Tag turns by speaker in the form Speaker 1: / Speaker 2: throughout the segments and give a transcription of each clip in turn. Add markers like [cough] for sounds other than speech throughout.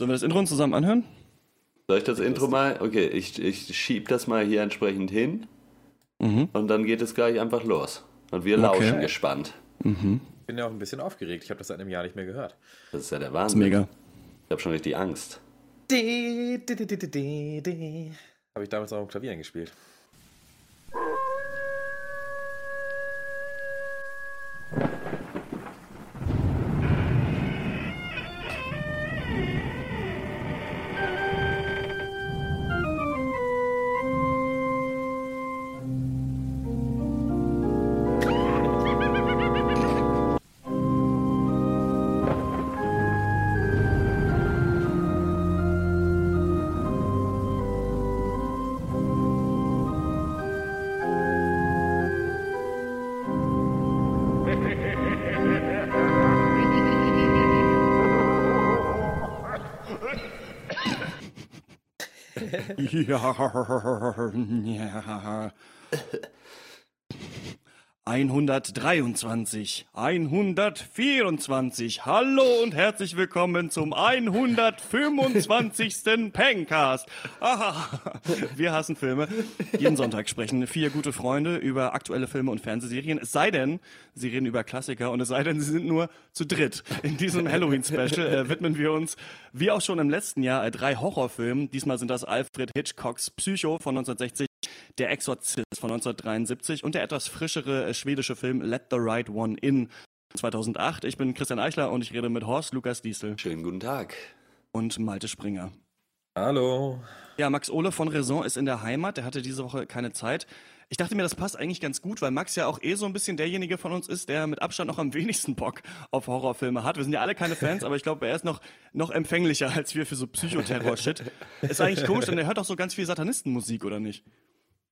Speaker 1: Sollen wir das Intro uns zusammen anhören?
Speaker 2: Soll ich das Intro mal? Okay, ich, ich schieb das mal hier entsprechend hin. Mhm. Und dann geht es gleich einfach los. Und wir lauschen okay. gespannt.
Speaker 3: Mhm. Ich bin ja auch ein bisschen aufgeregt. Ich habe das seit einem Jahr nicht mehr gehört.
Speaker 2: Das ist ja der Wahnsinn. Das ist mega. Ich habe schon richtig Angst.
Speaker 3: Habe ich damals auch im Klavier gespielt. yeah. [laughs] 123, 124. Hallo und herzlich willkommen zum 125. [laughs] Pencast. wir hassen Filme. Jeden Sonntag sprechen vier gute Freunde über aktuelle Filme und Fernsehserien. Es sei denn, sie reden über Klassiker und es sei denn, sie sind nur zu dritt. In diesem Halloween-Special äh, widmen wir uns, wie auch schon im letzten Jahr, äh, drei Horrorfilmen. Diesmal sind das Alfred Hitchcocks Psycho von 1960 der Exorzist von 1973 und der etwas frischere äh, schwedische Film Let the Right One In 2008. Ich bin Christian Eichler und ich rede mit Horst Lukas Diesel.
Speaker 2: Schönen guten Tag.
Speaker 1: Und Malte Springer.
Speaker 3: Hallo.
Speaker 1: Ja, Max Ole von Raison ist in der Heimat. Der hatte diese Woche keine Zeit. Ich dachte mir, das passt eigentlich ganz gut, weil Max ja auch eh so ein bisschen derjenige von uns ist, der mit Abstand noch am [laughs] wenigsten Bock auf Horrorfilme hat. Wir sind ja alle keine Fans, aber ich glaube, er ist noch, noch empfänglicher als wir für so Psychoterror-Shit. Ist eigentlich komisch, denn er hört auch so ganz viel Satanistenmusik, oder nicht?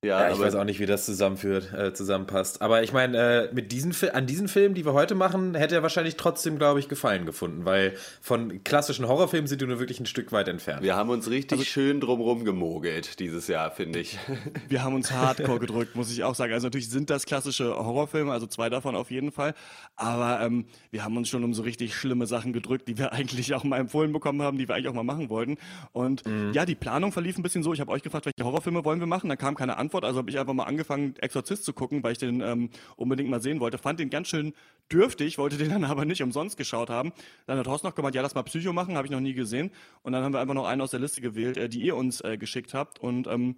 Speaker 3: Ja, ja ich weiß auch nicht, wie das zusammenführt, äh, zusammenpasst. Aber ich meine, äh, mit diesen an diesen Filmen, die wir heute machen, hätte er wahrscheinlich trotzdem, glaube ich, Gefallen gefunden, weil von klassischen Horrorfilmen sind wir nur wirklich ein Stück weit entfernt.
Speaker 2: Wir haben uns richtig also, schön drumrum gemogelt dieses Jahr, finde ich. [laughs]
Speaker 1: Wir haben uns hardcore gedrückt, muss ich auch sagen. Also natürlich sind das klassische Horrorfilme, also zwei davon auf jeden Fall. Aber ähm, wir haben uns schon um so richtig schlimme Sachen gedrückt, die wir [laughs] eigentlich auch mal empfohlen bekommen haben, die wir eigentlich auch mal machen wollten. Und mhm. ja, die Planung verlief ein bisschen so. Ich habe euch gefragt, welche Horrorfilme wollen wir machen? Da kam keine Antwort Antwort, also habe ich einfach mal angefangen, Exorzist zu gucken, weil ich den ähm, unbedingt mal sehen wollte. Fand den ganz schön dürftig, wollte den [laughs] dann aber nicht umsonst geschaut haben. Dann hat Horst noch gemeint, ja, lass mal Psycho machen, habe ich noch nie gesehen. Und dann haben wir einfach noch einen aus der Liste gewählt, äh, die ihr uns äh, geschickt habt. Und ähm,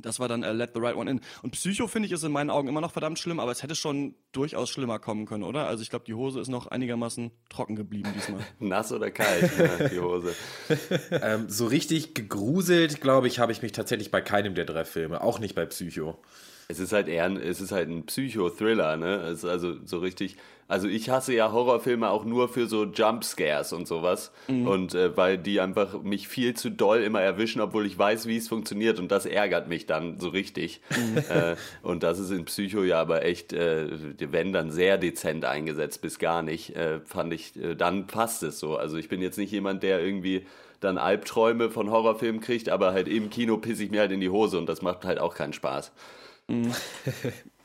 Speaker 1: das war dann uh, Let the Right One In. Und Psycho, finde ich, ist in meinen Augen immer noch verdammt schlimm, aber es hätte schon durchaus schlimmer kommen können, oder? Also ich glaube, die Hose ist noch einigermaßen trocken geblieben diesmal. [laughs]
Speaker 2: Nass oder kalt, ja, die Hose. [laughs]
Speaker 3: ähm, so richtig gegruselt, glaube ich, habe ich mich tatsächlich bei keinem der drei Filme, auch nicht bei Psycho.
Speaker 2: Es ist halt eher ein, es ist halt ein Psycho-Thriller, ne? Es ist also so richtig. Also ich hasse ja Horrorfilme auch nur für so Jumpscares und sowas. Mhm. Und äh, weil die einfach mich viel zu doll immer erwischen, obwohl ich weiß, wie es funktioniert. Und das ärgert mich dann so richtig. Mhm. [laughs] Äh, und das ist in Psycho ja aber echt, äh, wenn dann sehr dezent eingesetzt, bis gar nicht, äh, fand ich, äh, dann passt es so. Also ich bin jetzt nicht jemand, der irgendwie dann Albträume von Horrorfilmen kriegt, aber halt im Kino pisse ich mir halt in die Hose und das macht halt auch keinen Spaß. Mhm. [laughs]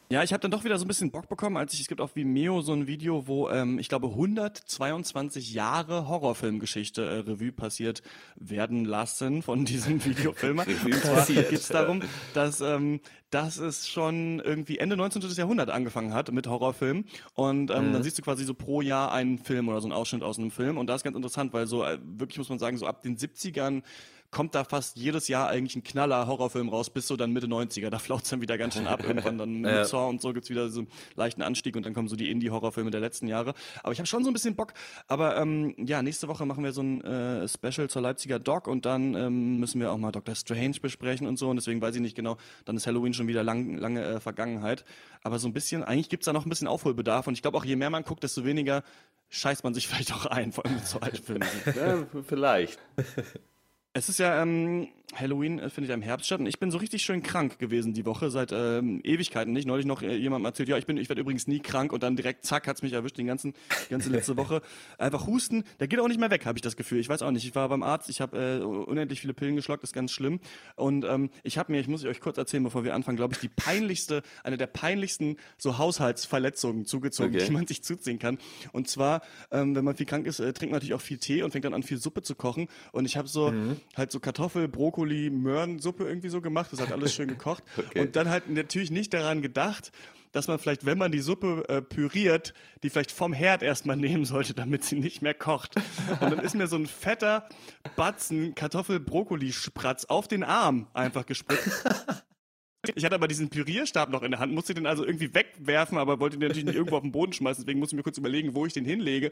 Speaker 1: Ja, ich habe dann doch wieder so ein bisschen Bock bekommen, als ich, es gibt auf Vimeo so ein Video, wo ähm, ich glaube 122 Jahre Horrorfilmgeschichte äh, Revue passiert werden lassen von diesem [laughs] Videofilmer. Und zwar geht es darum, dass, ähm, dass es schon irgendwie Ende 19. Jahrhundert angefangen hat mit Horrorfilmen und ähm, mhm. dann siehst du quasi so pro Jahr einen Film oder so einen Ausschnitt aus einem Film und das ist ganz interessant, weil so äh, wirklich muss man sagen, so ab den 70ern kommt da fast jedes Jahr eigentlich ein knaller Horrorfilm raus, bis so dann Mitte 90er. Da flaut es dann wieder ganz schön ab. [laughs] Irgendwann dann mit ja. Saw und so gibt's wieder so einen leichten Anstieg und dann kommen so die Indie-Horrorfilme der letzten Jahre. Aber ich habe schon so ein bisschen Bock. Aber ähm, ja, nächste Woche machen wir so ein äh, Special zur Leipziger Doc und dann ähm, müssen wir auch mal Dr. Strange besprechen und so. Und deswegen weiß ich nicht genau, dann ist Halloween schon wieder lang, lange äh, Vergangenheit. Aber so ein bisschen, eigentlich gibt's da noch ein bisschen Aufholbedarf. Und ich glaube auch, je mehr man guckt, desto weniger scheißt man sich [laughs] vielleicht auch ein, vor allem mit so alten Filmen.
Speaker 2: ja, vielleicht. [laughs]
Speaker 1: Es ist ja ähm, Halloween äh, findet ja im Herbst statt und ich bin so richtig schön krank gewesen die Woche seit ähm, Ewigkeiten nicht. Neulich noch äh, jemandem erzählt, ja, ich bin, ich werde übrigens nie krank und dann direkt zack hat's mich erwischt, den ganzen, die ganze letzte [laughs] Woche. Einfach Husten, der geht auch nicht mehr weg, habe ich das Gefühl. Ich weiß auch nicht. Ich war beim Arzt, ich habe äh, unendlich viele Pillen geschluckt, das ist ganz schlimm. Und ähm, ich habe mir, ich muss euch kurz erzählen, bevor wir anfangen, glaube ich, die peinlichste, eine der peinlichsten so Haushaltsverletzungen zugezogen, okay. die man sich zuziehen kann. Und zwar, ähm, wenn man viel krank ist, äh, trinkt man natürlich auch viel Tee und fängt dann an viel Suppe zu kochen. Und ich habe so mhm. Halt so Kartoffel, Brokkoli, Möhrensuppe irgendwie so gemacht. Das hat alles schön gekocht. [laughs] okay. Und dann halt natürlich nicht daran gedacht, dass man vielleicht, wenn man die Suppe äh, püriert, die vielleicht vom Herd erstmal [laughs] nehmen sollte, damit sie nicht mehr kocht. Und dann ist mir so ein fetter Batzen Kartoffel-Brokkoli-Spratz auf den Arm einfach gespritzt. [laughs] Ich hatte aber diesen Pürierstab noch in der Hand, musste den also irgendwie wegwerfen, aber wollte den natürlich nicht irgendwo auf den Boden schmeißen, deswegen musste ich mir kurz überlegen, wo ich den hinlege.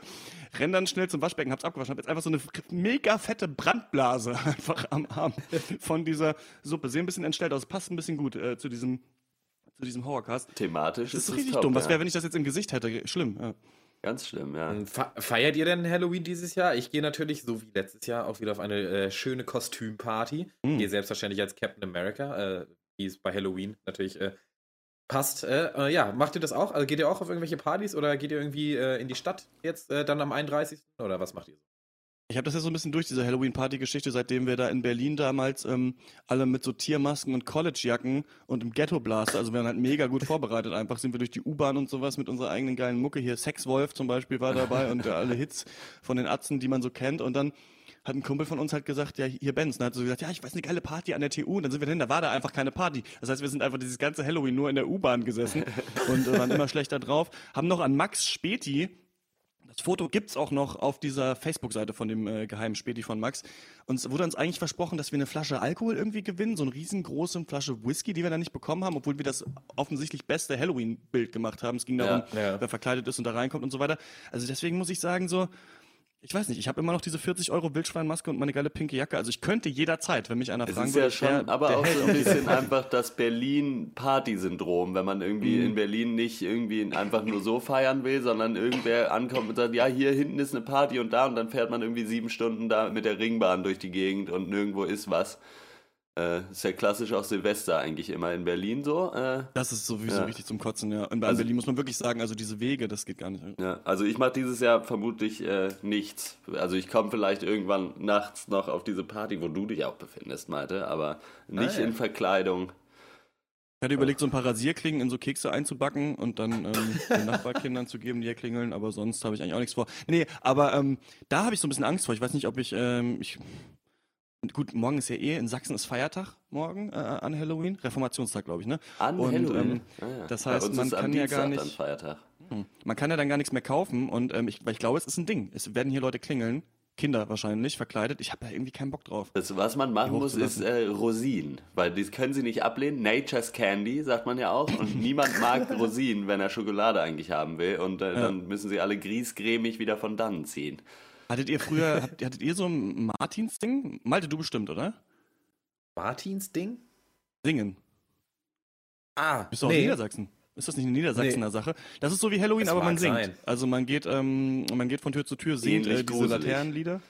Speaker 1: Renn dann schnell zum Waschbecken, hab's abgewaschen, hab jetzt einfach so eine mega fette Brandblase [laughs] einfach am Arm von dieser Suppe. Sehen ein bisschen entstellt aus, passt ein bisschen gut äh, zu diesem zu diesem Horrorcast.
Speaker 2: Thematisch
Speaker 1: das ist, ist richtig top, dumm. Was wäre, wenn ich das jetzt im Gesicht hätte? Schlimm. Ja.
Speaker 2: Ganz schlimm, ja.
Speaker 4: Feiert ihr denn Halloween dieses Jahr? Ich gehe natürlich, so wie letztes Jahr, auch wieder auf eine äh, schöne Kostümparty. Mhm. Gehe selbstverständlich als Captain America. Äh, wie es bei Halloween natürlich äh, passt. Äh, äh, ja, macht ihr das auch? Also geht ihr auch auf irgendwelche Partys oder geht ihr irgendwie äh, in die Stadt jetzt äh, dann am 31. oder was macht ihr so?
Speaker 1: Ich habe das ja so ein bisschen durch, diese Halloween-Party-Geschichte, seitdem wir da in Berlin damals ähm, alle mit so Tiermasken und Collegejacken und im Ghetto-Blaster, also wir waren halt mega gut vorbereitet einfach, sind wir durch die U-Bahn und sowas mit unserer eigenen geilen Mucke hier. Sexwolf zum Beispiel war dabei und alle Hits von den Atzen, die man so kennt und dann hat ein Kumpel von uns halt gesagt, ja, hier Benz. Und dann hat so gesagt, ja, ich weiß eine geile Party an der TU. Und dann sind wir hin, da war da einfach keine Party. Das heißt, wir sind einfach dieses ganze Halloween nur in der U-Bahn gesessen [laughs] und äh, waren immer schlechter drauf. Haben noch an Max Späti das Foto gibt's auch noch auf dieser Facebook-Seite von dem äh, geheimen Späti von Max. Uns wurde uns eigentlich versprochen, dass wir eine Flasche Alkohol irgendwie gewinnen, so eine riesengroße Flasche Whisky, die wir dann nicht bekommen haben, obwohl wir das offensichtlich beste Halloween-Bild gemacht haben. Es ging darum, ja, ja. wer verkleidet ist und da reinkommt und so weiter. Also deswegen muss ich sagen, so, ich weiß nicht, ich habe immer noch diese 40 Euro Wildschweinmaske und meine geile pinke Jacke. Also ich könnte jederzeit, wenn mich einer
Speaker 2: es
Speaker 1: fragen
Speaker 2: würde. ist ja schon, der, aber der auch so ein bisschen [laughs] einfach das Berlin-Party-Syndrom, wenn man irgendwie mhm. in Berlin nicht irgendwie einfach nur so feiern will, sondern irgendwer ankommt und sagt, ja, hier hinten ist eine Party und da und dann fährt man irgendwie sieben Stunden da mit der Ringbahn durch die Gegend und nirgendwo ist was. Äh, ist ja klassisch auch Silvester eigentlich immer in Berlin so. Äh,
Speaker 1: das ist sowieso ja. richtig zum Kotzen, ja. Und bei also, Berlin muss man wirklich sagen, also diese Wege, das geht gar nicht.
Speaker 2: Ja, also ich mache dieses Jahr vermutlich äh, nichts. Also ich komme vielleicht irgendwann nachts noch auf diese Party, wo du dich auch befindest, Malte, aber nicht ah, ja. in Verkleidung.
Speaker 1: Ich hatte überlegt, so ein paar Rasierklingen in so Kekse einzubacken und dann ähm, den Nachbarkindern [laughs] zu geben, die hier klingeln, aber sonst habe ich eigentlich auch nichts vor. Nee, aber ähm, da habe ich so ein bisschen Angst vor. Ich weiß nicht, ob ich, ähm, ich gut, morgen ist ja eh, in Sachsen ist Feiertag morgen äh, an Halloween, Reformationstag, glaube ich, ne?
Speaker 2: An und, Halloween.
Speaker 1: Ähm, ah, ja. Das heißt, man kann ja gar nicht. Feiertag. Hm. Man kann ja dann gar nichts mehr kaufen und ähm, ich, weil ich glaube, es ist ein Ding. Es werden hier Leute klingeln. Kinder wahrscheinlich verkleidet. Ich habe da irgendwie keinen Bock drauf.
Speaker 2: Das, was man machen muss, ist äh, Rosinen, weil das können sie nicht ablehnen. Nature's Candy, sagt man ja auch. Und niemand [laughs] mag Rosinen, wenn er Schokolade eigentlich haben will. Und äh, ja. dann müssen sie alle griesgrämig wieder von dannen ziehen.
Speaker 1: Hattet ihr früher, [laughs] hattet ihr so ein Martins-Ding? Malte, du bestimmt, oder?
Speaker 4: Martins-Ding?
Speaker 1: Singen.
Speaker 4: Ah,
Speaker 1: Bist du nee. aus Niedersachsen? Ist das nicht eine Niedersachsener nee. Sache? Das ist so wie Halloween, das aber man singt. Sein. Also man geht, ähm, man geht von Tür zu Tür, singt äh, diese Laternenlieder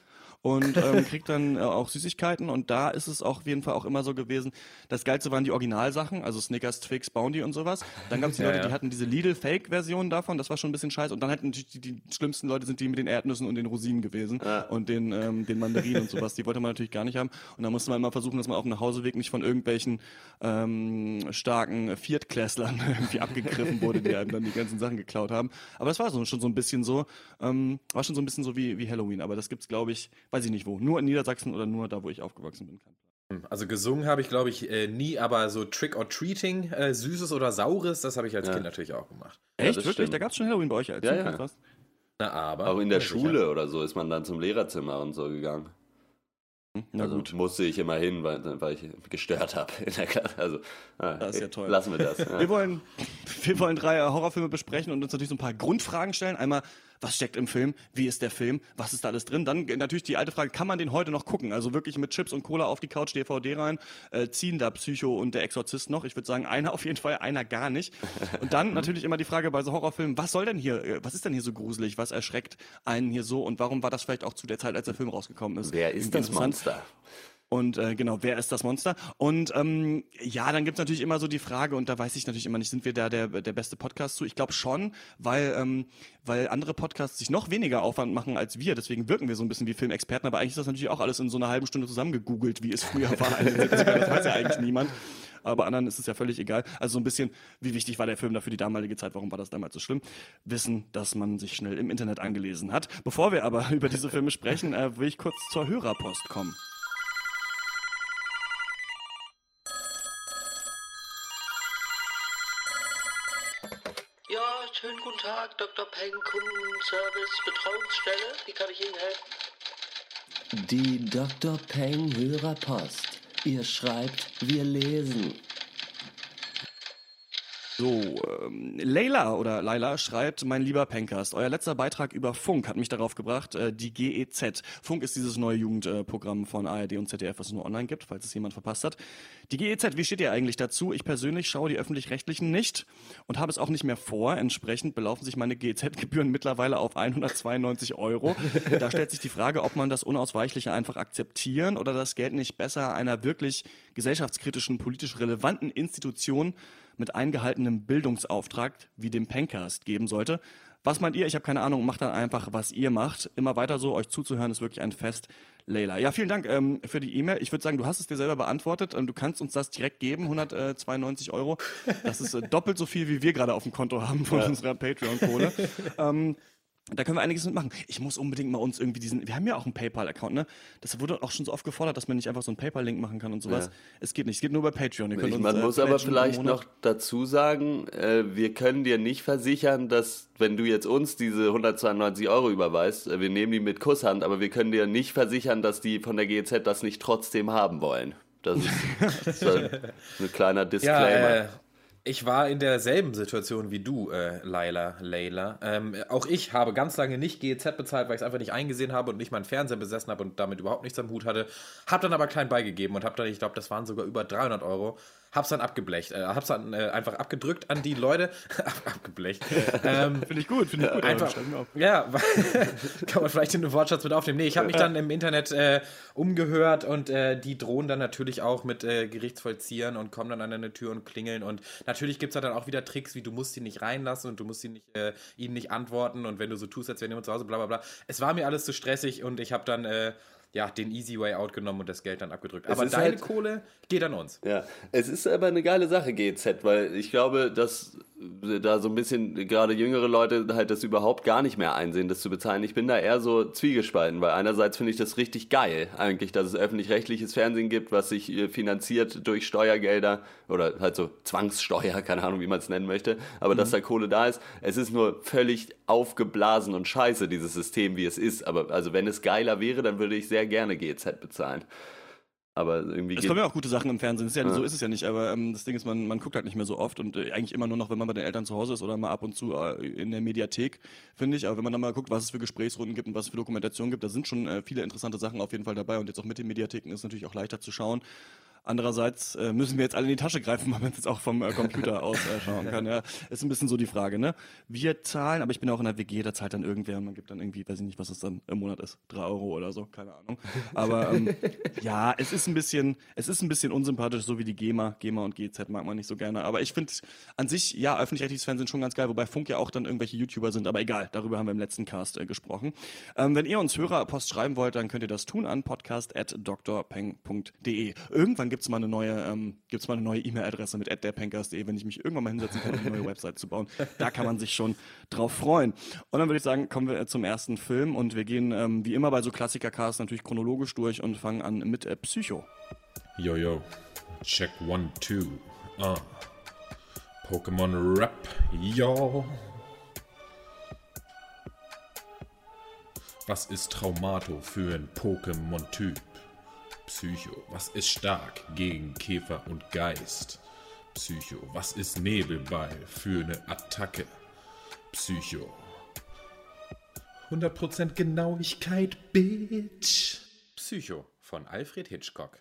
Speaker 1: und [laughs] ähm, kriegt dann äh, auch Süßigkeiten und da ist es auch auf jeden Fall auch immer so gewesen, das Geilste waren die Originalsachen, also Snickers, Twix, Bounty und sowas. Dann gab es [laughs] die ja, Leute, ja. die hatten diese Lidl-Fake-Version davon, das war schon ein bisschen scheiße und dann hatten die, die, die, schlimmsten Leute sind die mit den Erdnüssen und den Rosinen gewesen ja. und den, ähm, den Mandarinen und sowas, die wollte man natürlich gar nicht haben und da musste man immer versuchen, dass man auf dem Nachhauseweg nicht von irgendwelchen ähm, starken Viertklässlern [laughs] irgendwie abgegriffen wurde, die einem dann die ganzen Sachen geklaut haben. Aber das war so, schon so ein bisschen so, ähm, war schon so ein bisschen so wie, wie Halloween, aber das gibt's glaube ich, weiß ich nicht wo. Nur in Niedersachsen oder nur da, wo ich aufgewachsen bin.
Speaker 4: Hm, also gesungen habe ich, glaube ich, äh, nie, aber so Trick or Treating, äh, Süßes oder Saures, das habe ich als ja. Kind natürlich auch gemacht.
Speaker 1: Echt? Ja, Wirklich? Da gab es schon Halloween bei euch als
Speaker 2: ja, Kind? Ja. Na, aber. Auch in der Schule sicher. oder so ist man dann zum Lehrerzimmer und so gegangen. Na also gut. musste ich immer hin, weil, weil ich gestört habe in der Klasse. Also,
Speaker 1: ah, das ist ja toll.
Speaker 2: Lassen wir das. Ja.
Speaker 1: Wir, wollen, wir wollen drei Horrorfilme besprechen und uns natürlich so ein paar Grundfragen stellen. Einmal, was steckt im Film, wie ist der Film, was ist da alles drin. Dann natürlich die alte Frage, kann man den heute noch gucken? Also wirklich mit Chips und Cola auf die Couch, DVD rein, äh, ziehen da Psycho und der Exorzist noch? Ich würde sagen, einer [laughs] auf jeden Fall, einer gar nicht. Und dann [laughs] natürlich immer die Frage bei so Horrorfilmen, was soll denn hier, äh, was ist denn hier so gruselig, was erschreckt einen hier so und warum war das vielleicht auch zu der Zeit, als der Film rausgekommen ist?
Speaker 2: Wer ist das Monster?
Speaker 1: Und äh, genau, wer ist das Monster? Und ähm, ja, dann gibt's natürlich immer so die Frage, und da weiß ich natürlich immer nicht, sind wir da der, der beste Podcast zu? Ich glaube schon, weil, ähm, weil andere Podcasts sich noch weniger Aufwand machen als wir. Deswegen wirken wir so ein bisschen wie Filmexperten, aber eigentlich ist das natürlich auch alles in so einer halben Stunde zusammengegoogelt, wie es früher war. das weiß ja [laughs] eigentlich niemand. Aber anderen ist es ja völlig egal. Also so ein bisschen, wie wichtig war der Film da für die damalige Zeit? Warum war das damals so schlimm? Wissen, dass man sich schnell im Internet angelesen hat. Bevor wir aber [laughs] über diese Filme sprechen, äh, will ich kurz zur Hörerpost kommen.
Speaker 5: Schönen guten Tag, Dr. Peng, Kundenservice, Betreuungsstelle. Wie kann ich Ihnen helfen?
Speaker 6: Die Dr. Peng Hörerpost. Ihr schreibt, wir lesen.
Speaker 1: So, ähm, Leila oder Laila schreibt, mein lieber Pencast, euer letzter Beitrag über Funk hat mich darauf gebracht, äh, die GEZ. Funk ist dieses neue Jugendprogramm äh, von ARD und ZDF, was es nur online gibt, falls es jemand verpasst hat. Die GEZ, wie steht ihr eigentlich dazu? Ich persönlich schaue die öffentlich-rechtlichen nicht und habe es auch nicht mehr vor. Entsprechend belaufen sich meine GEZ-Gebühren mittlerweile auf 192 Euro. Da stellt sich die Frage, ob man das Unausweichliche einfach akzeptieren oder das Geld nicht besser einer wirklich gesellschaftskritischen, politisch relevanten Institution mit eingehaltenem Bildungsauftrag wie dem Pencast geben sollte. Was meint ihr? Ich habe keine Ahnung. Macht dann einfach, was ihr macht. Immer weiter so. Euch zuzuhören ist wirklich ein Fest. Leila. Ja, vielen Dank ähm, für die E-Mail. Ich würde sagen, du hast es dir selber beantwortet und du kannst uns das direkt geben, 192 Euro. Das ist äh, doppelt so viel, wie wir gerade auf dem Konto haben von ja. unserer Patreon-Kohle. [laughs] ähm, da können wir einiges mitmachen. Ich muss unbedingt mal uns irgendwie diesen, wir haben ja auch einen PayPal-Account, ne? Das wurde auch schon so oft gefordert, dass man nicht einfach so einen PayPal-Link machen kann und sowas. Ja. Es geht nicht, es geht nur bei Patreon.
Speaker 2: Ich, uns, man äh, muss aber vielleicht noch dazu sagen, äh, wir können dir nicht versichern, dass, wenn du jetzt uns diese 192 Euro überweist, äh, wir nehmen die mit Kusshand, aber wir können dir nicht versichern, dass die von der GEZ das nicht trotzdem haben wollen. Das ist, [laughs] das ist ein kleiner Disclaimer. Ja, äh,
Speaker 4: ich war in derselben Situation wie du, äh, Laila, Layla. Ähm, auch ich habe ganz lange nicht GEZ bezahlt, weil ich es einfach nicht eingesehen habe und nicht meinen Fernseher besessen habe und damit überhaupt nichts am Hut hatte. Hab dann aber klein beigegeben und hab dann, ich glaube, das waren sogar über 300 Euro, hab's dann abgeblecht, äh, hab's dann äh, einfach abgedrückt an die Leute, [laughs] abgeblecht.
Speaker 1: Ähm, [laughs] finde ich gut, finde ich gut.
Speaker 4: Einfach, ja, [laughs] kann man vielleicht in den Wortschatz mit aufnehmen. Nee, ich habe mich dann im Internet äh, umgehört und äh, die drohen dann natürlich auch mit äh, Gerichtsvollziehern und kommen dann an deine Tür und klingeln und natürlich gibt's da dann auch wieder Tricks, wie du musst sie nicht reinlassen und du musst sie nicht, äh, ihnen nicht antworten und wenn du so tust, als wären jemand zu Hause, bla bla bla. Es war mir alles zu stressig und ich habe dann ja, den easy way out genommen und das Geld dann abgedrückt. Aber deine halt, Kohle geht an uns.
Speaker 2: Ja, es ist aber eine geile Sache, GZ, weil ich glaube, dass da so ein bisschen gerade jüngere Leute halt das überhaupt gar nicht mehr einsehen, das zu bezahlen. Ich bin da eher so zwiegespalten, weil einerseits finde ich das richtig geil, eigentlich, dass es öffentlich-rechtliches Fernsehen gibt, was sich äh, finanziert durch Steuergelder oder halt so Zwangssteuer, [laughs] keine Ahnung, wie man es nennen möchte, aber mhm. dass da Kohle da ist. Es ist nur völlig aufgeblasen und scheiße, dieses System, wie es ist. Aber also wenn es geiler wäre, dann würde ich sehr gerne GZ bezahlen. Aber irgendwie.
Speaker 1: Es kommen ja auch gute Sachen im Fernsehen. Ist ja, ja. So ist es ja nicht. Aber ähm, das Ding ist, man, man guckt halt nicht mehr so oft und äh, eigentlich immer nur noch, wenn man bei den Eltern zu Hause ist oder mal ab und zu äh, in der Mediathek, finde ich. Aber wenn man dann mal guckt, was es für Gesprächsrunden gibt und was es für Dokumentationen gibt, da sind schon äh, viele interessante Sachen auf jeden Fall dabei. Und jetzt auch mit den Mediatheken ist es natürlich auch leichter zu schauen. Andererseits äh, müssen wir jetzt alle in die Tasche greifen, [laughs] weil man es jetzt auch vom äh, Computer aus äh, schauen kann. Ja, ist ein bisschen so die Frage, ne? Wir zahlen, aber ich bin auch in der WG, da zahlt dann irgendwer und man gibt dann irgendwie, weiß ich nicht, was es dann im Monat ist, drei Euro oder so, keine Ahnung. Aber ähm, [laughs] ja, es ist ein bisschen, es ist ein bisschen unsympathisch, so wie die GEMA. GEMA und GZ mag man nicht so gerne. Aber ich finde an sich, ja, öffentlich-rechtliches Fernsehen schon ganz geil, wobei Funk ja auch dann irgendwelche YouTuber sind, aber egal, darüber haben wir im letzten Cast äh, gesprochen. Ähm, wenn ihr uns Hörerpost schreiben wollt, dann könnt ihr das tun an podcast.drpeng.de. Irgendwann gibt's mal eine neue, ähm, gibt's mal eine neue E-Mail-Adresse mit derpankers.de, wenn ich mich irgendwann mal hinsetzen kann, um eine neue [laughs] Website zu bauen. Da kann man sich schon drauf freuen. Und dann würde ich sagen, kommen wir zum ersten Film und wir gehen ähm, wie immer bei so Klassiker-Casts natürlich chronologisch durch und fangen an mit äh, Psycho.
Speaker 7: Yo, yo. Check one, two. Uh. Pokémon Rap, yo. Was ist Traumato für ein Pokémon-Typ? Psycho, was ist stark gegen Käfer und Geist? Psycho, was ist Nebelball für eine Attacke? Psycho. 100% Genauigkeit, Bitch.
Speaker 4: Psycho von Alfred Hitchcock.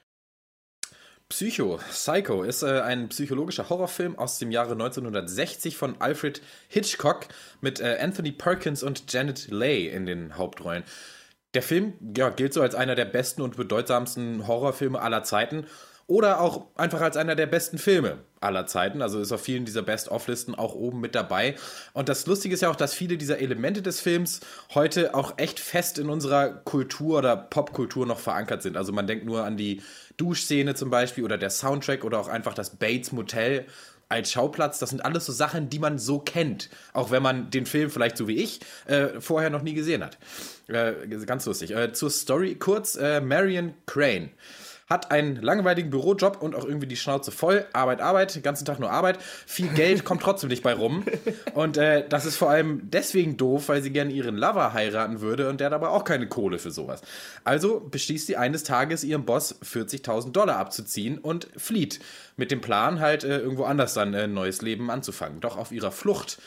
Speaker 4: Psycho, Psycho ist äh, ein psychologischer Horrorfilm aus dem Jahre 1960 von Alfred Hitchcock mit äh, Anthony Perkins und Janet Leigh in den Hauptrollen. Der Film ja, gilt so als einer der besten und bedeutsamsten Horrorfilme aller Zeiten oder auch einfach als einer der besten Filme aller Zeiten. Also ist auf vielen dieser Best-of-Listen auch oben mit dabei. Und das Lustige ist ja auch, dass viele dieser Elemente des Films heute auch echt fest in unserer Kultur oder Popkultur noch verankert sind. Also man denkt nur an die Duschszene zum Beispiel oder der Soundtrack oder auch einfach das Bates Motel als Schauplatz. Das sind alles so Sachen, die man so kennt. Auch wenn man den Film vielleicht so wie ich äh, vorher noch nie gesehen hat. Äh, ganz lustig. Äh, zur Story kurz. Äh, Marion Crane hat einen langweiligen Bürojob und auch irgendwie die Schnauze voll. Arbeit, Arbeit, den ganzen Tag nur Arbeit. Viel Geld kommt trotzdem nicht bei rum. Und äh, das ist vor allem deswegen doof, weil sie gerne ihren Lover heiraten würde und der hat aber auch keine Kohle für sowas. Also beschließt sie eines Tages ihrem Boss 40.000 Dollar abzuziehen und flieht. Mit dem Plan halt äh, irgendwo anders dann ein neues Leben anzufangen. Doch auf ihrer Flucht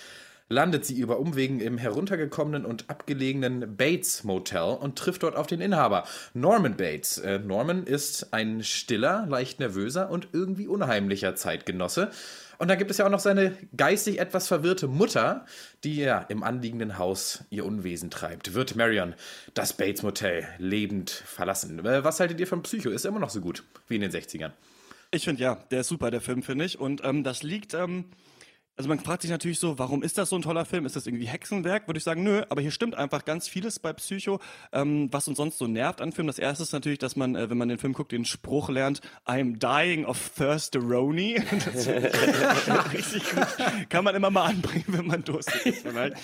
Speaker 4: landet sie über Umwegen im heruntergekommenen und abgelegenen Bates Motel und trifft dort auf den Inhaber, Norman Bates. Äh, Norman ist ein stiller, leicht nervöser und irgendwie unheimlicher Zeitgenosse. Und dann gibt es ja auch noch seine geistig etwas verwirrte Mutter, die ja im anliegenden Haus ihr Unwesen treibt. Wird Marion das Bates Motel lebend verlassen? Äh, was haltet ihr von Psycho? Ist er immer noch so gut wie in den 60ern?
Speaker 1: Ich finde ja, der ist super, der Film, finde ich. Und ähm, das liegt. Ähm also man fragt sich natürlich so, warum ist das so ein toller Film? Ist das irgendwie Hexenwerk? Würde ich sagen, nö, aber hier stimmt einfach ganz vieles bei Psycho, ähm, was uns sonst so nervt an Filmen. Das erste ist natürlich, dass man, äh, wenn man den Film guckt, den Spruch lernt, I'm dying of thirsteroni. [laughs] Das [laughs] richtig gut. Kann man immer mal anbringen, wenn man durstig ist vielleicht.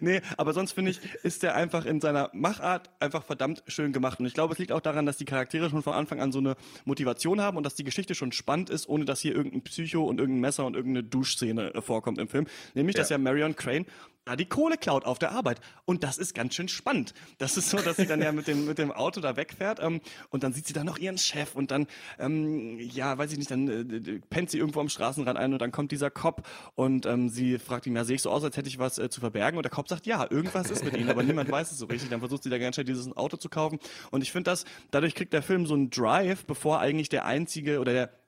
Speaker 1: Nee, aber sonst finde ich, ist der einfach in seiner Machart einfach verdammt schön gemacht. Und ich glaube, es liegt auch daran, dass die Charaktere schon von Anfang an so eine Motivation haben und dass die Geschichte schon spannend ist, ohne dass hier irgendein Psycho und irgendein Messer und irgendeine Duschszene äh, vorkommt im Film. Nämlich, dass ja Marion Crane da die Kohle klaut auf der Arbeit. Und das ist ganz schön spannend. Das ist so, dass sie dann ja mit dem, mit dem Auto da wegfährt ähm, und dann sieht sie da noch ihren Chef und dann, ähm, ja, weiß ich nicht, dann äh, pennt sie irgendwo am Straßenrand ein und dann kommt dieser Cop und ähm, sie fragt ihn, ja, sehe ich so aus, als hätte ich was äh, zu verbergen? Und der Cop sagt, ja, irgendwas ist mit ihnen, aber niemand weiß es so richtig. Dann versucht sie da ganz schnell dieses Auto zu kaufen und ich finde das, dadurch kriegt der Film so einen Drive, bevor eigentlich der einzige oder der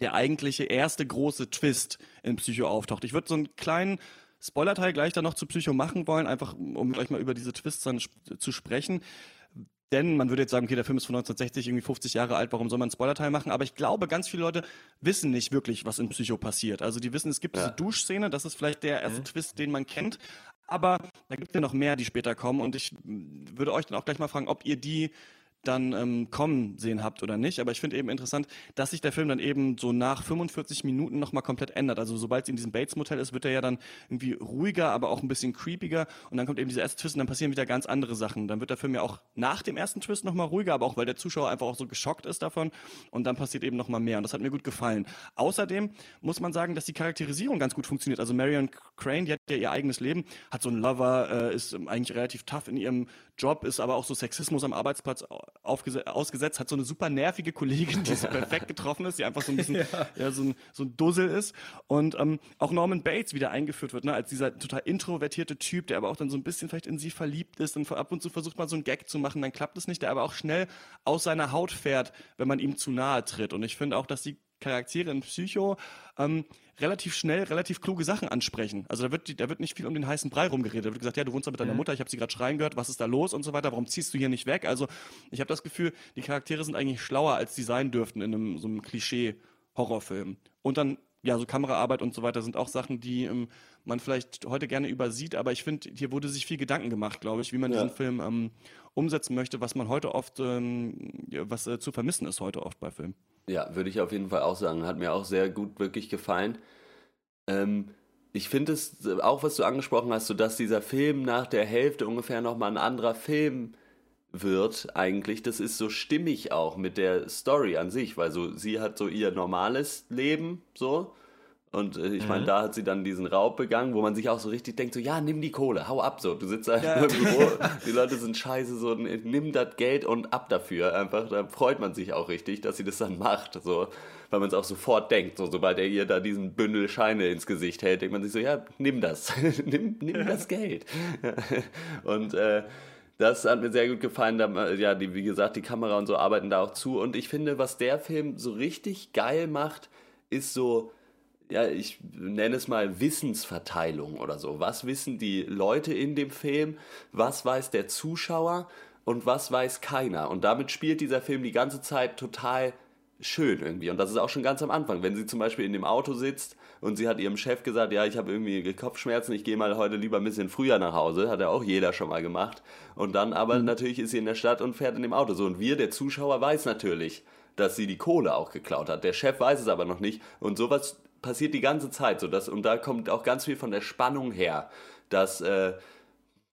Speaker 1: der eigentliche erste große Twist in Psycho auftaucht. Ich würde so einen kleinen Spoilerteil gleich dann noch zu Psycho machen wollen, einfach um gleich mal über diese Twists dann zu sprechen. Denn man würde jetzt sagen, okay, der Film ist von 1960, irgendwie 50 Jahre alt, warum soll man einen Spoilerteil machen? Aber ich glaube, ganz viele Leute wissen nicht wirklich, was in Psycho passiert. Also die wissen, es gibt ja. diese Duschszene, das ist vielleicht der erste mhm. Twist, den man kennt. Aber da gibt es ja noch mehr, die später kommen. Und ich würde euch dann auch gleich mal fragen, ob ihr die dann ähm, kommen sehen habt oder nicht. Aber ich finde eben interessant, dass sich der Film dann eben so nach 45 Minuten nochmal komplett ändert. Also sobald es in diesem Bates-Motel ist, wird er ja dann irgendwie ruhiger, aber auch ein bisschen creepiger. Und dann kommt eben dieser erste Twist und dann passieren wieder ganz andere Sachen. Dann wird der Film ja auch nach dem ersten Twist nochmal ruhiger, aber auch weil der Zuschauer einfach auch so geschockt ist davon. Und dann passiert eben nochmal mehr. Und das hat mir gut gefallen. Außerdem muss man sagen, dass die Charakterisierung ganz gut funktioniert. Also Marion Crane, die hat ja ihr eigenes Leben, hat so einen Lover, äh, ist eigentlich relativ tough in ihrem Job, ist aber auch so Sexismus am Arbeitsplatz ausgesetzt, hat so eine super nervige Kollegin, die so perfekt getroffen ist, die einfach so ein bisschen [laughs] ja. ja so, ein, so ein Dussel ist. Und ähm, auch Norman Bates wieder eingeführt wird, ne, als dieser total introvertierte Typ, der aber auch dann so ein bisschen vielleicht in sie verliebt ist und ab und zu versucht mal so einen Gag zu machen, dann klappt es nicht, der aber auch schnell aus seiner Haut fährt, wenn man ihm zu nahe tritt. Und ich finde auch, dass die Charaktere in Psycho ähm, relativ schnell relativ kluge Sachen ansprechen. Also da wird, da wird nicht viel um den heißen Brei rumgeredet. Da wird gesagt, ja, du wohnst da mit deiner. Mutter, ich habe sie gerade schreien gehört, was ist da los und so weiter, warum ziehst du hier nicht weg? Also ich habe das Gefühl, die Charaktere sind eigentlich schlauer, als sie sein dürften in einem so einem Klischee-Horrorfilm. Und dann, ja, so Kameraarbeit und so weiter sind auch Sachen, die ähm, man vielleicht heute gerne übersieht, aber ich finde, hier wurde sich viel Gedanken gemacht, glaube ich, wie man ja. diesen Film ähm, umsetzen möchte, was man heute oft, ähm, was äh, zu vermissen ist heute oft bei Filmen.
Speaker 2: Ja, würde ich auf jeden Fall auch sagen. Hat mir auch sehr gut wirklich gefallen. Ähm, ich finde es auch, was du angesprochen hast, so dass dieser Film nach der Hälfte ungefähr nochmal ein anderer Film wird eigentlich. Das ist so stimmig auch mit der Story an sich, weil so sie hat so ihr normales Leben so und äh, ich meine, mhm. da hat sie dann diesen Raub begangen, wo man sich auch so richtig denkt, so, ja, nimm die Kohle, hau ab, so. Du sitzt einfach ja. [laughs] im Büro, [laughs] die Leute sind scheiße, so, nimm das Geld und ab dafür. Einfach, da freut man sich auch richtig, dass sie das dann macht, so. Weil man es auch sofort denkt, so, sobald er ihr da diesen Bündel Scheine ins Gesicht hält, denkt man sich so, ja, nimm das, [laughs] nimm, nimm das Geld. und, äh, das hat mir sehr gut gefallen. Da, ja, die, wie gesagt, die Kamera und so arbeiten da auch zu. Und ich finde, was der Film so richtig geil macht, ist so, ja, ich nenne es mal Wissensverteilung oder so. Was wissen die Leute in dem Film? Was weiß der Zuschauer? und was weiß keiner. Und damit spielt dieser Film die ganze Zeit total schön irgendwie. Und das ist auch schon ganz am Anfang, wenn sie zum Beispiel in dem Auto sitzt und sie hat ihrem Chef gesagt, ja, ich habe irgendwie Kopfschmerzen, ich gehe mal heute lieber ein bisschen früher nach Hause, hat ja auch jeder schon mal gemacht. Und dann aber mhm. natürlich ist sie in der Stadt und fährt in dem Auto. So, und wir, der Zuschauer, weiß natürlich, dass sie die Kohle auch geklaut hat. Der Chef weiß es aber noch nicht. Und sowas passiert die ganze Zeit so. Dass, und da kommt auch ganz viel von der Spannung her, dass, äh,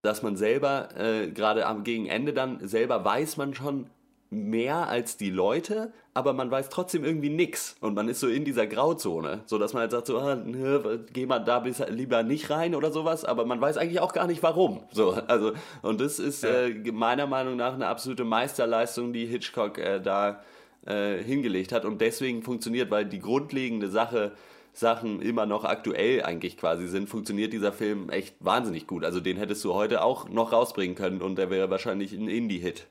Speaker 2: dass man selber, äh, gerade am gegen Ende dann, selber weiß man schon, mehr als die Leute, aber man weiß trotzdem irgendwie nix und man ist so in dieser Grauzone, so dass man halt sagt so, ah, ne, geh mal da lieber nicht rein oder sowas, aber man weiß eigentlich auch gar nicht warum. So, also und das ist ja. äh, meiner Meinung nach eine absolute Meisterleistung, die Hitchcock äh, da äh, hingelegt hat und deswegen funktioniert, weil die grundlegende Sache Sachen immer noch aktuell eigentlich quasi sind, funktioniert dieser Film echt wahnsinnig gut. Also den hättest du heute auch noch rausbringen können und der wäre wahrscheinlich ein Indie-Hit.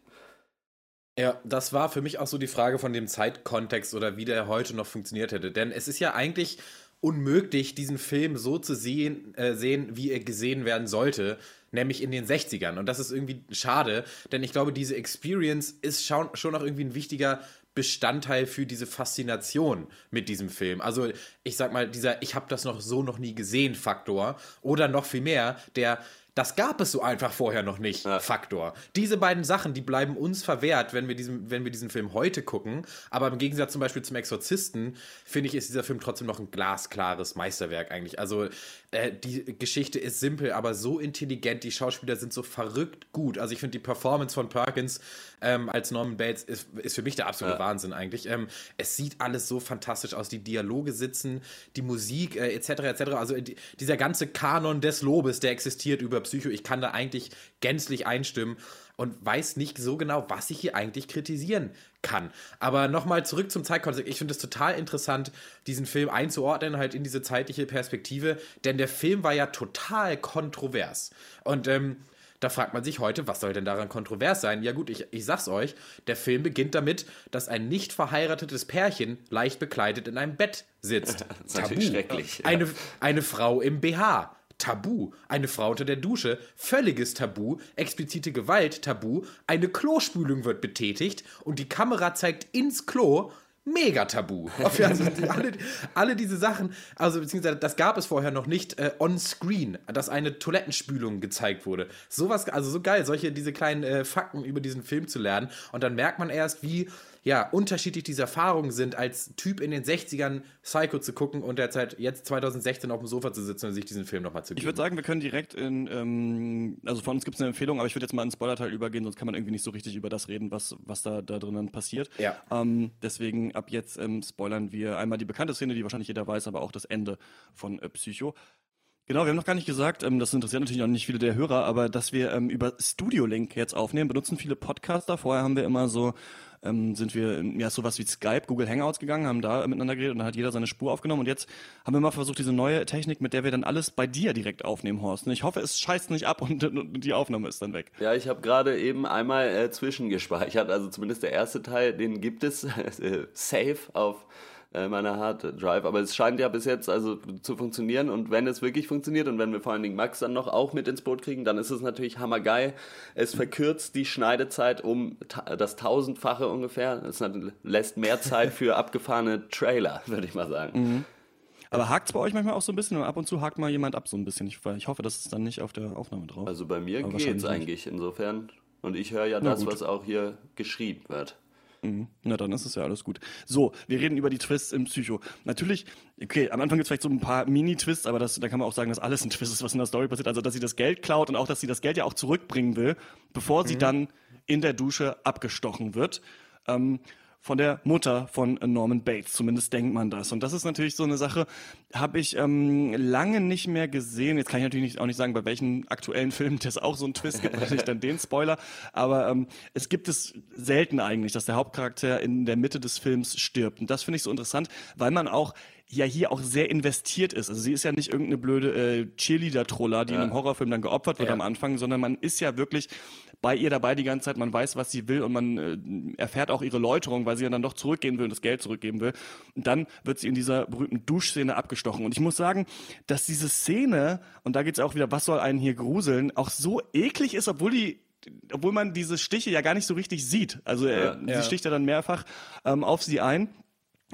Speaker 4: Ja, das war für mich auch so die Frage von dem Zeitkontext oder wie der heute noch funktioniert hätte. Denn es ist ja eigentlich unmöglich, diesen Film so zu sehen, äh, sehen, wie er gesehen werden sollte, nämlich in den 60ern. Und das ist irgendwie schade, denn ich glaube, diese Experience ist schon, schon auch irgendwie ein wichtiger Bestandteil für diese Faszination mit diesem Film. Also ich sag mal, dieser Ich habe das noch so noch nie gesehen Faktor oder noch viel mehr, der das gab es so einfach vorher noch nicht. Ja. Faktor. Diese beiden Sachen, die bleiben uns verwehrt, wenn wir, diesen, wenn wir diesen Film heute gucken. Aber im Gegensatz zum Beispiel zum Exorzisten, finde ich, ist dieser Film trotzdem noch ein glasklares Meisterwerk eigentlich. Also äh, die Geschichte ist simpel, aber so intelligent. Die Schauspieler sind so verrückt gut. Also ich finde die Performance von Perkins ähm, als Norman Bates ist, ist für mich der absolute ja. Wahnsinn eigentlich. Ähm, es sieht alles so fantastisch aus. Die Dialoge sitzen, die Musik äh, etc. etc. Also die, dieser ganze Kanon des Lobes, der existiert über Psycho, ich kann da eigentlich gänzlich einstimmen und weiß nicht so genau, was ich hier eigentlich kritisieren kann. Aber nochmal zurück zum Zeitkontext. Ich finde es total interessant, diesen Film einzuordnen, halt in diese zeitliche Perspektive, denn der Film war ja total kontrovers. Und ähm, da fragt man sich heute, was soll denn daran kontrovers sein? Ja gut, ich, ich sag's euch, der Film beginnt damit, dass ein nicht verheiratetes Pärchen leicht bekleidet in einem Bett sitzt. [laughs]
Speaker 2: das ist Tabu. schrecklich.
Speaker 4: Ja. Eine, eine Frau im BH. Tabu. Eine Frau unter der Dusche. Völliges Tabu. Explizite Gewalt. Tabu. Eine Klospülung wird betätigt und die Kamera zeigt ins Klo mega tabu. Also, [laughs] alle, alle, diese Sachen, also beziehungsweise das gab es vorher noch nicht äh, on screen, dass eine Toilettenspülung gezeigt wurde. Sowas, also so geil, solche, diese kleinen äh, Fakten über diesen Film zu lernen. Und dann merkt man erst, wie ja, unterschiedlich diese Erfahrungen sind, als Typ in den 60ern Psycho zu gucken und derzeit jetzt 2016 auf dem Sofa zu sitzen und sich diesen Film nochmal zu geben.
Speaker 1: Ich würde sagen, wir können direkt in, ähm, also von uns gibt es eine Empfehlung, aber ich würde jetzt mal ins Spoilerteil übergehen, sonst kann man irgendwie nicht so richtig über das reden, was, was da, da drinnen passiert.
Speaker 4: Ja.
Speaker 1: Ähm, deswegen ab jetzt ähm, spoilern wir einmal die bekannte Szene, die wahrscheinlich jeder weiß, aber auch das Ende von äh, Psycho. Genau, wir haben noch gar nicht gesagt, ähm, das interessiert natürlich auch nicht viele der Hörer, aber dass wir ähm, über Studio Link jetzt aufnehmen, benutzen viele Podcaster. Vorher haben wir immer so ähm, sind wir ja sowas wie Skype, Google Hangouts gegangen, haben da miteinander geredet und dann hat jeder seine Spur aufgenommen und jetzt haben wir mal versucht, diese neue Technik, mit der wir dann alles bei dir direkt aufnehmen, Horst. Und ich hoffe, es scheißt nicht ab und, [laughs] und die Aufnahme ist dann weg.
Speaker 2: Ja, ich habe gerade eben einmal äh, zwischengespeichert, also zumindest der erste Teil, den gibt es [laughs] äh, safe auf äh, meiner Hard Drive. Aber es scheint ja bis jetzt also zu funktionieren und wenn es wirklich funktioniert und wenn wir vor allen Dingen Max dann noch auch mit ins Boot kriegen, dann ist es natürlich hammergeil. Es verkürzt die Schneidezeit um das tausendfache ungefähr. Es lässt mehr Zeit für abgefahrene Trailer, [laughs] würde ich mal sagen. Mhm.
Speaker 1: Aber hakt es bei euch manchmal auch so ein bisschen? ab und zu hakt mal jemand ab so ein bisschen. Ich, ich hoffe, das ist dann nicht auf der Aufnahme drauf.
Speaker 2: Also bei mir geht es eigentlich insofern. Und ich höre ja das, was auch hier geschrieben wird.
Speaker 1: Mhm. Na, dann ist es ja alles gut. So, wir reden über die Twists im Psycho. Natürlich, okay, am Anfang gibt es vielleicht so ein paar Mini-Twists, aber das, da kann man auch sagen, dass alles ein Twist ist, was in der Story passiert. Also, dass sie das Geld klaut und auch, dass sie das Geld ja auch zurückbringen will, bevor mhm. sie dann in der Dusche abgestochen wird. Ähm, von der Mutter von Norman Bates. Zumindest denkt man das. Und das ist natürlich so eine Sache, habe ich ähm, lange nicht mehr gesehen. Jetzt kann ich natürlich nicht, auch nicht sagen, bei welchen aktuellen [laughs] Filmen das auch so einen Twist gibt, weil ich dann den Spoiler. Aber ähm, es gibt es selten eigentlich, dass der Hauptcharakter in der Mitte des Films stirbt. Und das finde ich so interessant, weil man auch ja hier auch sehr investiert ist. Also sie ist ja nicht irgendeine blöde äh, Cheerleader-Troller, die ja. in einem Horrorfilm dann geopfert wird ja. am Anfang, sondern man ist ja wirklich bei ihr dabei die ganze Zeit, man weiß, was sie will und man äh, erfährt auch ihre Läuterung, weil sie ja dann doch zurückgehen will und das Geld zurückgeben will. Und dann wird sie in dieser berühmten Duschszene abgestochen. Und ich muss sagen, dass diese Szene, und da geht es auch wieder, was soll einen hier gruseln, auch so eklig ist, obwohl die obwohl man diese Stiche ja gar nicht so richtig sieht. Also äh,
Speaker 2: Ja.
Speaker 1: sie sticht ja dann mehrfach ähm, auf sie ein.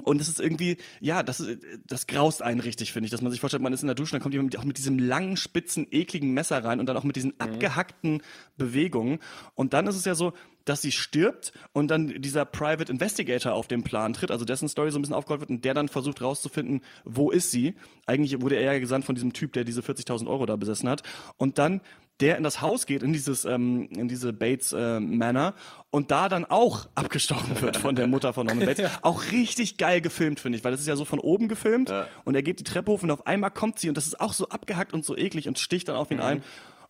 Speaker 1: Und es ist irgendwie, ja, das, ist, das graust einen richtig, finde ich, dass man sich vorstellt, man ist in der Dusche, dann kommt jemand auch mit diesem langen, spitzen, ekligen Messer rein und dann auch mit diesen abgehackten Bewegungen. Und dann ist es ja so, dass sie stirbt und dann dieser Private Investigator auf den Plan tritt, also dessen Story so ein bisschen aufgerollt wird und der dann versucht rauszufinden, wo ist sie. Eigentlich wurde er ja gesandt von diesem Typ, der diese 40.000 Euro da besessen hat. Und dann der in das Haus geht, in dieses, ähm, in diese Bates äh, Manor und da dann auch abgestochen wird von der Mutter von Norman Bates. [laughs] Auch richtig geil gefilmt, finde ich, weil das ist ja so von oben gefilmt und er geht die Treppe hoch und auf einmal kommt sie und das ist auch so abgehackt und so eklig und sticht dann auf ihn ein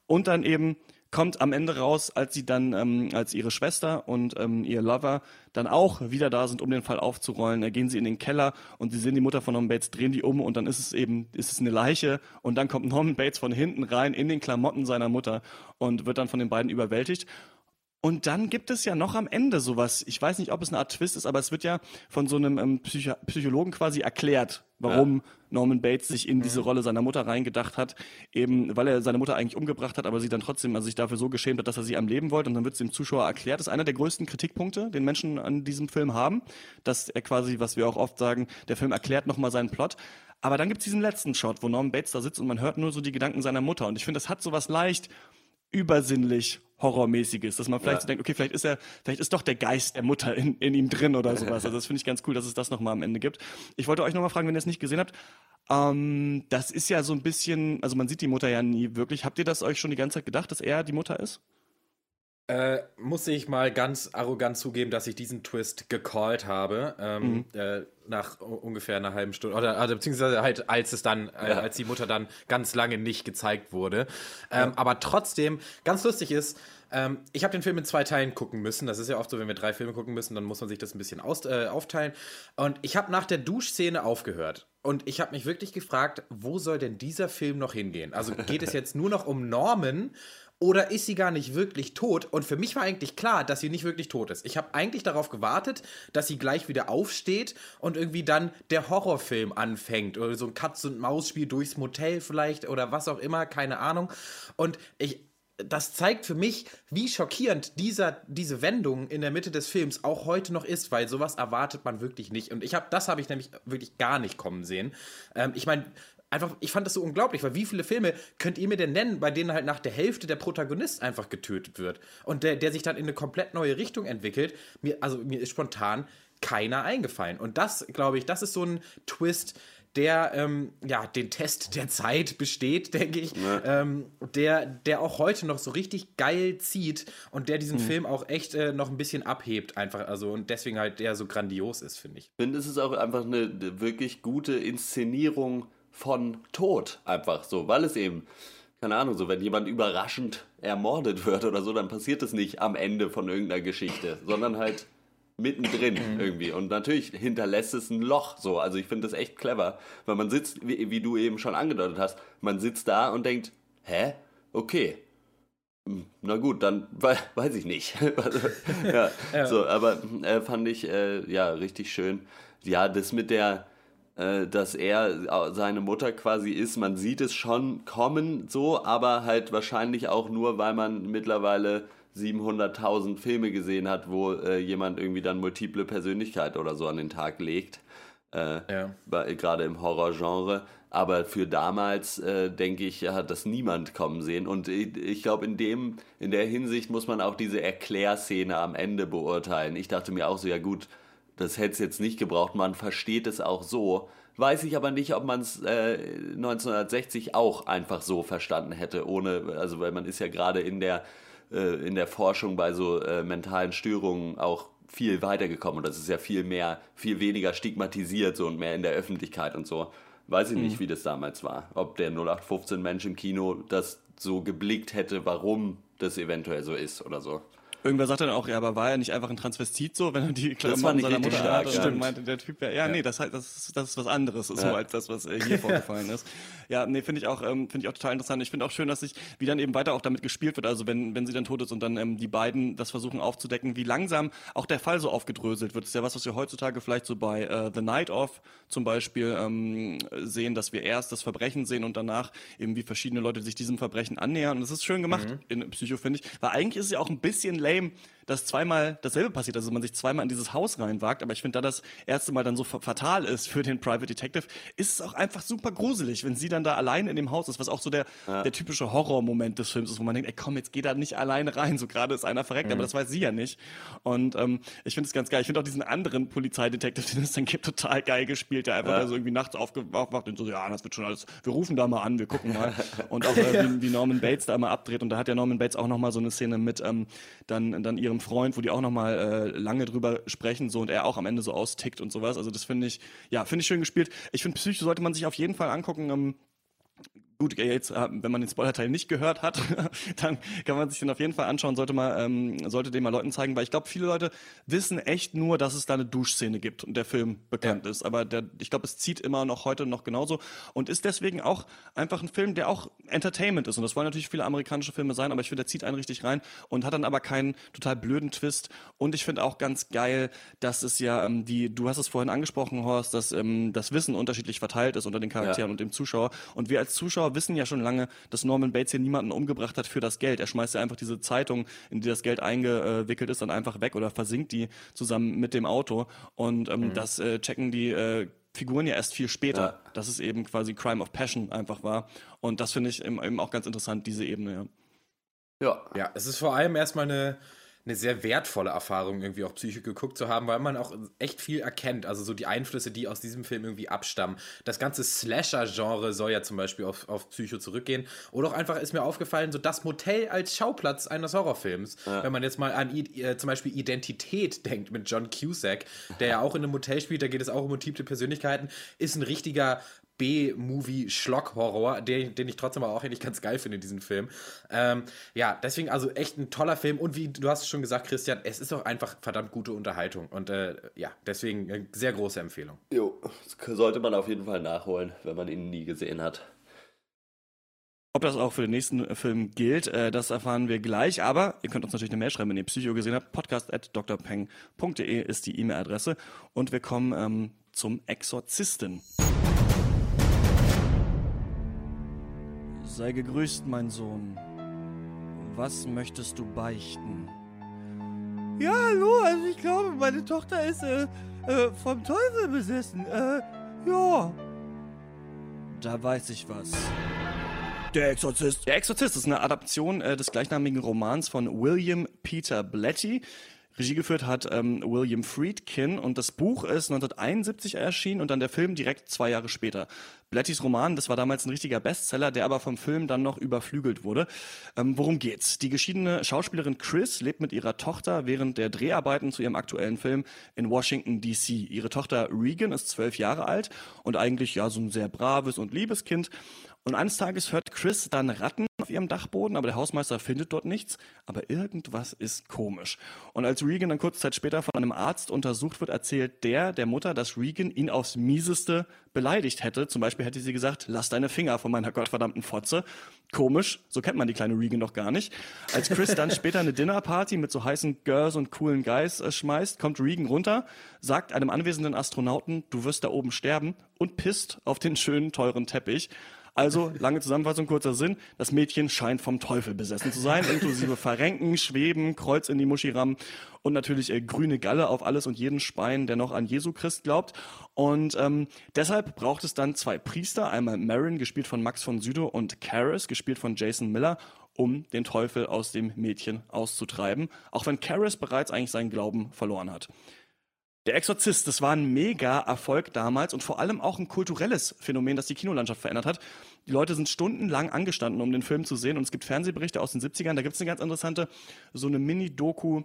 Speaker 1: und dann eben kommt am Ende raus, als sie dann, ähm, als ihre Schwester und ähm, ihr Lover dann auch wieder da sind, um den Fall aufzurollen, da gehen sie in den Keller und sie sehen die Mutter von Norman Bates, drehen die um und dann ist es eben, ist es eine Leiche und dann kommt Norman Bates von hinten rein in den Klamotten seiner Mutter und wird dann von den beiden überwältigt. Und dann gibt es ja noch am Ende sowas, ich weiß nicht, ob es eine Art Twist ist, aber es wird ja von so einem ähm, Psycho Psychologen quasi erklärt, warum Norman Bates sich in diese Rolle seiner Mutter reingedacht hat, eben weil er seine Mutter eigentlich umgebracht hat, aber sie dann trotzdem also sich dafür so geschämt hat, dass er sie am Leben wollte und dann wird es dem Zuschauer erklärt. Das ist einer der größten Kritikpunkte, den Menschen an diesem Film haben, dass er quasi, was wir auch oft sagen, der Film erklärt nochmal seinen Plot. Aber dann gibt es diesen letzten Shot, wo Norman Bates da sitzt und man hört nur so die Gedanken seiner Mutter. Und ich finde, das hat sowas leicht übersinnlich horrormäßiges, dass man vielleicht
Speaker 2: Ja.
Speaker 1: so denkt, okay, vielleicht ist er, vielleicht ist doch der Geist der Mutter in, in ihm drin oder sowas. Also das finde ich ganz cool, dass es das nochmal am Ende gibt. Ich wollte euch nochmal fragen, wenn ihr es nicht gesehen habt, ähm, das ist ja so ein bisschen, also man sieht die Mutter ja nie wirklich. Habt ihr das euch schon die ganze Zeit gedacht, dass er die Mutter ist?
Speaker 4: Äh, muss ich mal ganz arrogant zugeben, dass ich diesen Twist gecallt habe, ähm,
Speaker 1: Mhm.
Speaker 4: äh, nach ungefähr einer halben Stunde, oder also, beziehungsweise halt, als es dann, äh,
Speaker 2: Ja.
Speaker 4: als die Mutter dann ganz lange nicht gezeigt wurde. Ähm, Aber trotzdem, ganz lustig ist, ähm, ich habe den Film in zwei Teilen gucken müssen. Das ist ja oft so, wenn wir drei Filme gucken müssen, dann muss man sich das ein bisschen aus, äh, aufteilen. Und ich habe nach der Duschszene aufgehört. Und ich habe mich wirklich gefragt, wo soll denn dieser Film noch hingehen? Also geht es [laughs] jetzt nur noch um Norman oder ist sie gar nicht wirklich tot? Und für mich war eigentlich klar, dass sie nicht wirklich tot ist. Ich habe eigentlich darauf gewartet, dass sie gleich wieder aufsteht und irgendwie dann der Horrorfilm anfängt oder so ein Katz-und-Maus-Spiel durchs Motel vielleicht oder was auch immer, keine Ahnung. Und ich das zeigt für mich, wie schockierend dieser, diese Wendung in der Mitte des Films auch heute noch ist, weil sowas erwartet man wirklich nicht. Und ich habe, das habe ich nämlich wirklich gar nicht kommen sehen. Ähm, ich meine, einfach, ich fand das so unglaublich, weil wie viele Filme könnt ihr mir denn nennen, bei denen halt nach der Hälfte der Protagonist einfach getötet wird und der, der sich dann in eine komplett neue Richtung entwickelt? Mir, also mir ist spontan keiner eingefallen. Und das, glaube ich, das ist so ein Twist, der ähm, ja den Test der Zeit besteht, [laughs] denke ich, ähm, der, der auch heute noch so richtig geil zieht und der diesen Film auch echt äh, noch ein bisschen abhebt, einfach, also und deswegen halt der so grandios ist, finde ich.
Speaker 2: Ich finde, es ist auch einfach eine wirklich gute Inszenierung von Tod. Einfach so, weil es eben, keine Ahnung, so, wenn jemand überraschend ermordet wird oder so, dann passiert es nicht am Ende von irgendeiner Geschichte, sondern halt mittendrin irgendwie. Und natürlich hinterlässt es ein Loch so. Also ich finde das echt clever, weil man sitzt, wie, wie du eben schon angedeutet hast, man sitzt da und denkt, hä? Okay. Hm, Na gut, dann [laughs] we weiß ich nicht. [laughs] Also, [laughs] ja, so, aber äh, fand ich äh, ja richtig schön. Ja, das mit der, dass er äh, seine Mutter quasi ist, man sieht es schon kommen, so, aber halt wahrscheinlich auch nur, weil man mittlerweile 700.000 Filme gesehen hat, wo äh, jemand irgendwie dann multiple Persönlichkeit oder so an den Tag legt. Äh,
Speaker 4: Ja.
Speaker 2: gerade im Horrorgenre. Aber für damals, äh, denke ich, hat das niemand kommen sehen. Und ich, ich glaube, in dem, in der Hinsicht muss man auch diese Erklärszene am Ende beurteilen. Ich dachte mir auch so, ja gut, das hätte es jetzt nicht gebraucht. Man versteht es auch so. Weiß ich aber nicht, ob man es äh, 1960 auch einfach so verstanden hätte, ohne, also weil man ist ja gerade in der äh, in der Forschung bei so äh, mentalen Störungen auch viel weitergekommen und das ist ja viel mehr, viel weniger stigmatisiert so und mehr in der Öffentlichkeit und so. Weiß ich nicht, wie das damals war. Ob der 0815 Mensch im Kino das so geblickt hätte, warum das eventuell so ist oder so.
Speaker 1: Irgendwer sagt dann auch, ja, aber war er nicht einfach ein Transvestit so, wenn er die Klamotten seiner Mutter
Speaker 2: stark,
Speaker 1: hat?
Speaker 2: ja.
Speaker 1: Stimmt, meinte der Typ, ja, ja, nee, das, heißt, das, ist, das ist was anderes, so als das, was äh, hier [laughs] vorgefallen ist. Ja, nee, finde ich auch, ähm, finde ich auch total interessant. Ich finde auch schön, dass sich, wie dann eben weiter auch damit gespielt wird, also wenn, wenn sie dann tot ist und dann ähm, die beiden das versuchen aufzudecken, wie langsam auch der Fall so aufgedröselt wird. Das ist ja was, was wir heutzutage vielleicht so bei äh, The Night Of zum Beispiel ähm, sehen, dass wir erst das Verbrechen sehen und danach eben wie verschiedene Leute sich diesem Verbrechen annähern. Und das ist schön gemacht in Psycho, finde ich. Weil eigentlich ist es ja auch ein bisschen game dass zweimal dasselbe passiert, also man sich zweimal in dieses Haus reinwagt, aber ich finde, da das erste Mal dann so fa- fatal ist für den Private Detective, ist es auch einfach super gruselig, wenn sie dann da allein in dem Haus ist, was auch so der, der typische Horrormoment des Films ist, wo man denkt, ey komm, jetzt geh da nicht alleine rein, so gerade ist einer verreckt, aber das weiß sie ja nicht. Und ähm, ich finde es ganz geil. Ich finde auch diesen anderen Polizeidetektiv, den es dann gibt, total geil gespielt, der einfach da so irgendwie nachts aufgewacht und so, ja, das wird schon alles, wir rufen da mal an, wir gucken mal. [laughs] Und auch äh, wie, wie Norman Bates da immer abdreht. Und da hat ja Norman Bates auch nochmal so eine Szene mit ähm, dann, dann ihrem Freund, wo die auch nochmal äh, lange drüber sprechen so und er auch am Ende so austickt und sowas. Also das finde ich, ja, finde ich schön gespielt. Ich finde, Psycho sollte man sich auf jeden Fall angucken. Ähm, Gut, jetzt, äh, wenn man den Spoilerteil nicht gehört hat, [laughs] dann kann man sich den auf jeden Fall anschauen, sollte mal, ähm, sollte den mal Leuten zeigen, weil ich glaube, viele Leute wissen echt nur, dass es da eine Duschszene gibt und der Film bekannt ist. Aber der, ich glaube, es zieht immer noch heute noch genauso und ist deswegen auch einfach ein Film, der auch Entertainment ist. Und das wollen natürlich viele amerikanische Filme sein, aber ich finde, der zieht einen richtig rein und hat dann aber keinen total blöden Twist. Und ich finde auch ganz geil, dass es ja ähm, die, du hast es vorhin angesprochen, Horst, dass ähm, das Wissen unterschiedlich verteilt ist unter den Charakteren
Speaker 2: Ja.
Speaker 1: und dem Zuschauer. Und wir als Zuschauer wissen ja schon lange, dass Norman Bates hier niemanden umgebracht hat für das Geld. Er schmeißt ja einfach diese Zeitung, in die das Geld eingewickelt ist, dann einfach weg oder versinkt die zusammen mit dem Auto. Und ähm, das äh, checken die äh, Figuren ja erst viel später,
Speaker 2: Ja.
Speaker 1: dass es eben quasi Crime of Passion einfach war. Und das finde ich eben, eben auch ganz interessant, diese Ebene. Ja.
Speaker 2: Ja.
Speaker 4: Ja, es ist vor allem erstmal eine, eine sehr wertvolle Erfahrung, irgendwie auch Psycho geguckt zu haben, weil man auch echt viel erkennt. Also so die Einflüsse, die aus diesem Film irgendwie abstammen. Das ganze Slasher-Genre soll ja zum Beispiel auf, auf Psycho zurückgehen. Oder auch einfach ist mir aufgefallen, so das Motel als Schauplatz eines Horrorfilms. Wenn man jetzt mal an äh, zum Beispiel Identität denkt mit John Cusack, der ja auch in einem Motel spielt, da geht es auch um multiple Persönlichkeiten, ist ein richtiger B-Movie-Schlock-Horror, den, den ich trotzdem aber auch eigentlich ganz geil finde, diesen Film. Ähm, ja, deswegen also echt ein toller Film und wie du hast es schon gesagt, Christian, es ist auch einfach verdammt gute Unterhaltung und äh, ja, deswegen äh, sehr große Empfehlung.
Speaker 2: Jo, das sollte man auf jeden Fall nachholen, wenn man ihn nie gesehen hat.
Speaker 1: Ob das auch für den nächsten äh, Film gilt, äh, das erfahren wir gleich. Aber ihr könnt uns natürlich eine Mail schreiben, wenn ihr Psycho gesehen habt. Podcast at drpeng.de ist die E-Mail-Adresse. Und wir kommen ähm, zum Exorzisten. Sei gegrüßt, mein Sohn. Was möchtest du beichten?
Speaker 8: Ja, hallo, also ich glaube, meine Tochter ist äh, äh, vom Teufel besessen. Äh, ja.
Speaker 1: Da weiß ich was. Der Exorzist. Der Exorzist ist eine Adaption äh, des gleichnamigen Romans von William Peter Blatty. Regie geführt hat ähm, William Friedkin und das Buch ist 1971 erschienen und dann der Film direkt zwei Jahre später. Blattys Roman, das war damals ein richtiger Bestseller, der aber vom Film dann noch überflügelt wurde. Ähm, worum geht's? Die geschiedene Schauspielerin Chris lebt mit ihrer Tochter während der Dreharbeiten zu ihrem aktuellen Film in Washington DC. Ihre Tochter Regan ist zwölf Jahre alt und eigentlich ja so ein sehr braves und liebes Kind. Und eines Tages hört Chris dann Ratten auf ihrem Dachboden, aber der Hausmeister findet dort nichts. Aber irgendwas ist komisch. Und als Regan dann kurze Zeit später von einem Arzt untersucht wird, erzählt der der Mutter, dass Regan ihn aufs Mieseste beleidigt hätte. Zum Beispiel hätte sie gesagt, lass deine Finger von meiner gottverdammten Fotze. Komisch, so kennt man die kleine Regan doch gar nicht. Als Chris dann [laughs] später eine Dinnerparty mit so heißen Girls und coolen Guys äh, schmeißt, kommt Regan runter, sagt einem anwesenden Astronauten, du wirst da oben sterben und pisst auf den schönen, teuren Teppich. Also, lange Zusammenfassung, kurzer Sinn. Das Mädchen scheint vom Teufel besessen zu sein, inklusive Verrenken, Schweben, Kreuz in die Muschi rammen und natürlich äh, grüne Galle auf alles und jeden Spein, der noch an Jesu Christ glaubt. Und ähm, deshalb braucht es dann zwei Priester, einmal Marin, gespielt von Max von Sydow, und Karis, gespielt von Jason Miller, um den Teufel aus dem Mädchen auszutreiben, auch wenn Karis bereits eigentlich seinen Glauben verloren hat. Der Exorzist, das war ein Mega-Erfolg damals und vor allem auch ein kulturelles Phänomen, das die Kinolandschaft verändert hat. Die Leute sind stundenlang angestanden, um den Film zu sehen und es gibt Fernsehberichte aus den 70ern, da gibt es eine ganz interessante, so eine Mini-Doku,